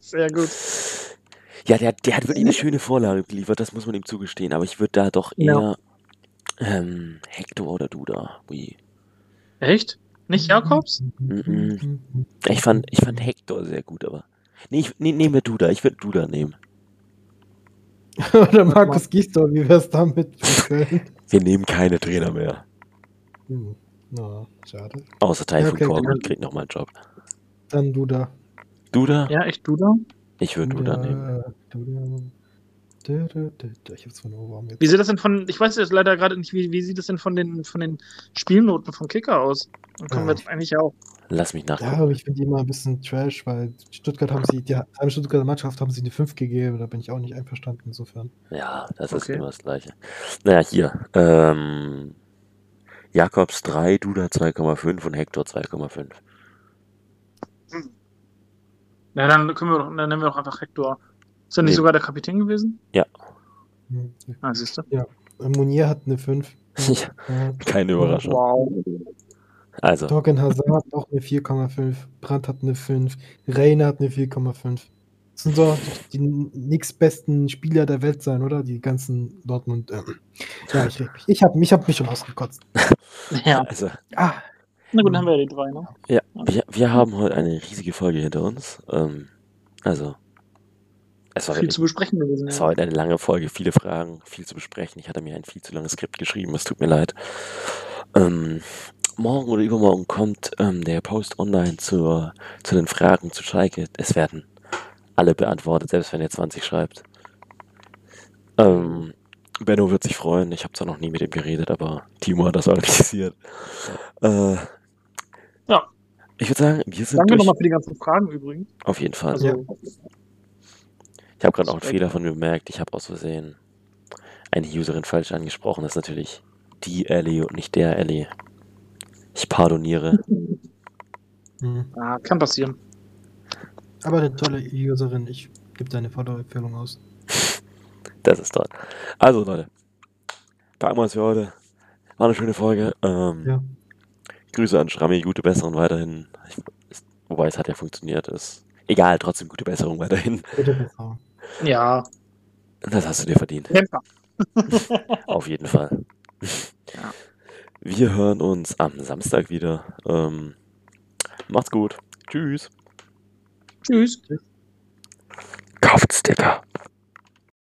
Sehr gut. Ja, der, der hat wirklich eine schöne Vorlage geliefert, das muss man ihm zugestehen. Aber ich würde da doch eher Ja. ähm, Hector oder Duda. Ui. Echt? Nicht Jakobs? Ich fand, ich fand Hector sehr gut, aber. Nee, ich nee, nehmen wir Duda. Ich würde Duda nehmen. Oder Markus Gisdol, wie wär's damit? Wir nehmen keine Trainer mehr. Hm. Na, schade. Außer Typhoon Okay, Korkut kriegt nochmal einen Job. Dann Duda. Duda? Ja, echt du da? Ich würde Duda nehmen. Duda. Du, du, du, du. Ich hab's von Oberarm jetzt. Wie sieht das denn von, ich weiß jetzt leider gerade nicht, wie, wie sieht das denn von den, von den Spielnoten von Kicker aus? Dann wir Ja. jetzt eigentlich auch. Lass mich Ja, nachgucken. aber ich finde die immer ein bisschen trash, weil Stuttgart haben sie, die halbe Stuttgarter Mannschaft haben sie eine 5 gegeben, da bin ich auch nicht einverstanden insofern. Ja, das ist Okay. immer das Gleiche. Naja, hier. Ähm, Jakobs 3, Duda 2,5 und Hector 2,5. Na, dann können wir doch, dann nennen wir doch einfach Hector. Ist er nicht Nee. sogar der Kapitän gewesen? Hm. Ah, siehst du. Monier hat eine 5. Ja, Ja. keine Überraschung. Wow. Also, Torgen Hazard hat auch eine 4,5. Brandt hat eine 5. Reina hat eine 4,5. Das sind so die nächstbesten Spieler der Welt sein, oder? Die ganzen Dortmund. Ähm. Ja, ich, ich habe ich hab mich schon ausgekotzt. Ja. also Ah, Na gut, dann haben wir ja die drei, ne? ja, wir, wir haben heute eine riesige Folge hinter uns. Ähm, also, es war, Viel wirklich, zu besprechen gewesen. es war heute eine lange Folge, viele Fragen, viel zu besprechen. Ich hatte mir ein viel zu langes Skript geschrieben, es tut mir leid. Ähm, morgen oder übermorgen kommt ähm, der Post online zur, zu den Fragen zu Schalke. Es werden alle beantwortet, selbst wenn ihr 20 schreibt. Ähm, Benno wird sich freuen. Ich habe zwar noch nie mit ihm geredet, aber Timo hat das organisiert. Äh, Ja. Ich würde sagen, wir sind Danke nochmal für die ganzen Fragen übrigens. Auf jeden Fall. Also, Ja. Ich habe gerade auch einen. Fehler von mir bemerkt. Ich habe aus Versehen eine Userin falsch angesprochen. Das ist natürlich die Ellie und nicht der Ellie. Ich pardoniere. hm. ah, kann passieren. Aber eine tolle Userin. Ich gebe deine Follow-Empfehlung aus. Das ist toll. Also Leute, packen wir es für heute. War eine schöne Folge. Ähm, Ja. Grüße an Schrammi, gute Besserung weiterhin. Ich, ist, wobei es hat ja funktioniert. Ist egal, trotzdem gute Besserung weiterhin. Gute Besserung. Ja, Das hast du dir verdient. Auf jeden Fall. Ja. Wir hören uns am Samstag wieder. Ähm, macht's gut. Tschüss. Tschüss. Kauft Sticker.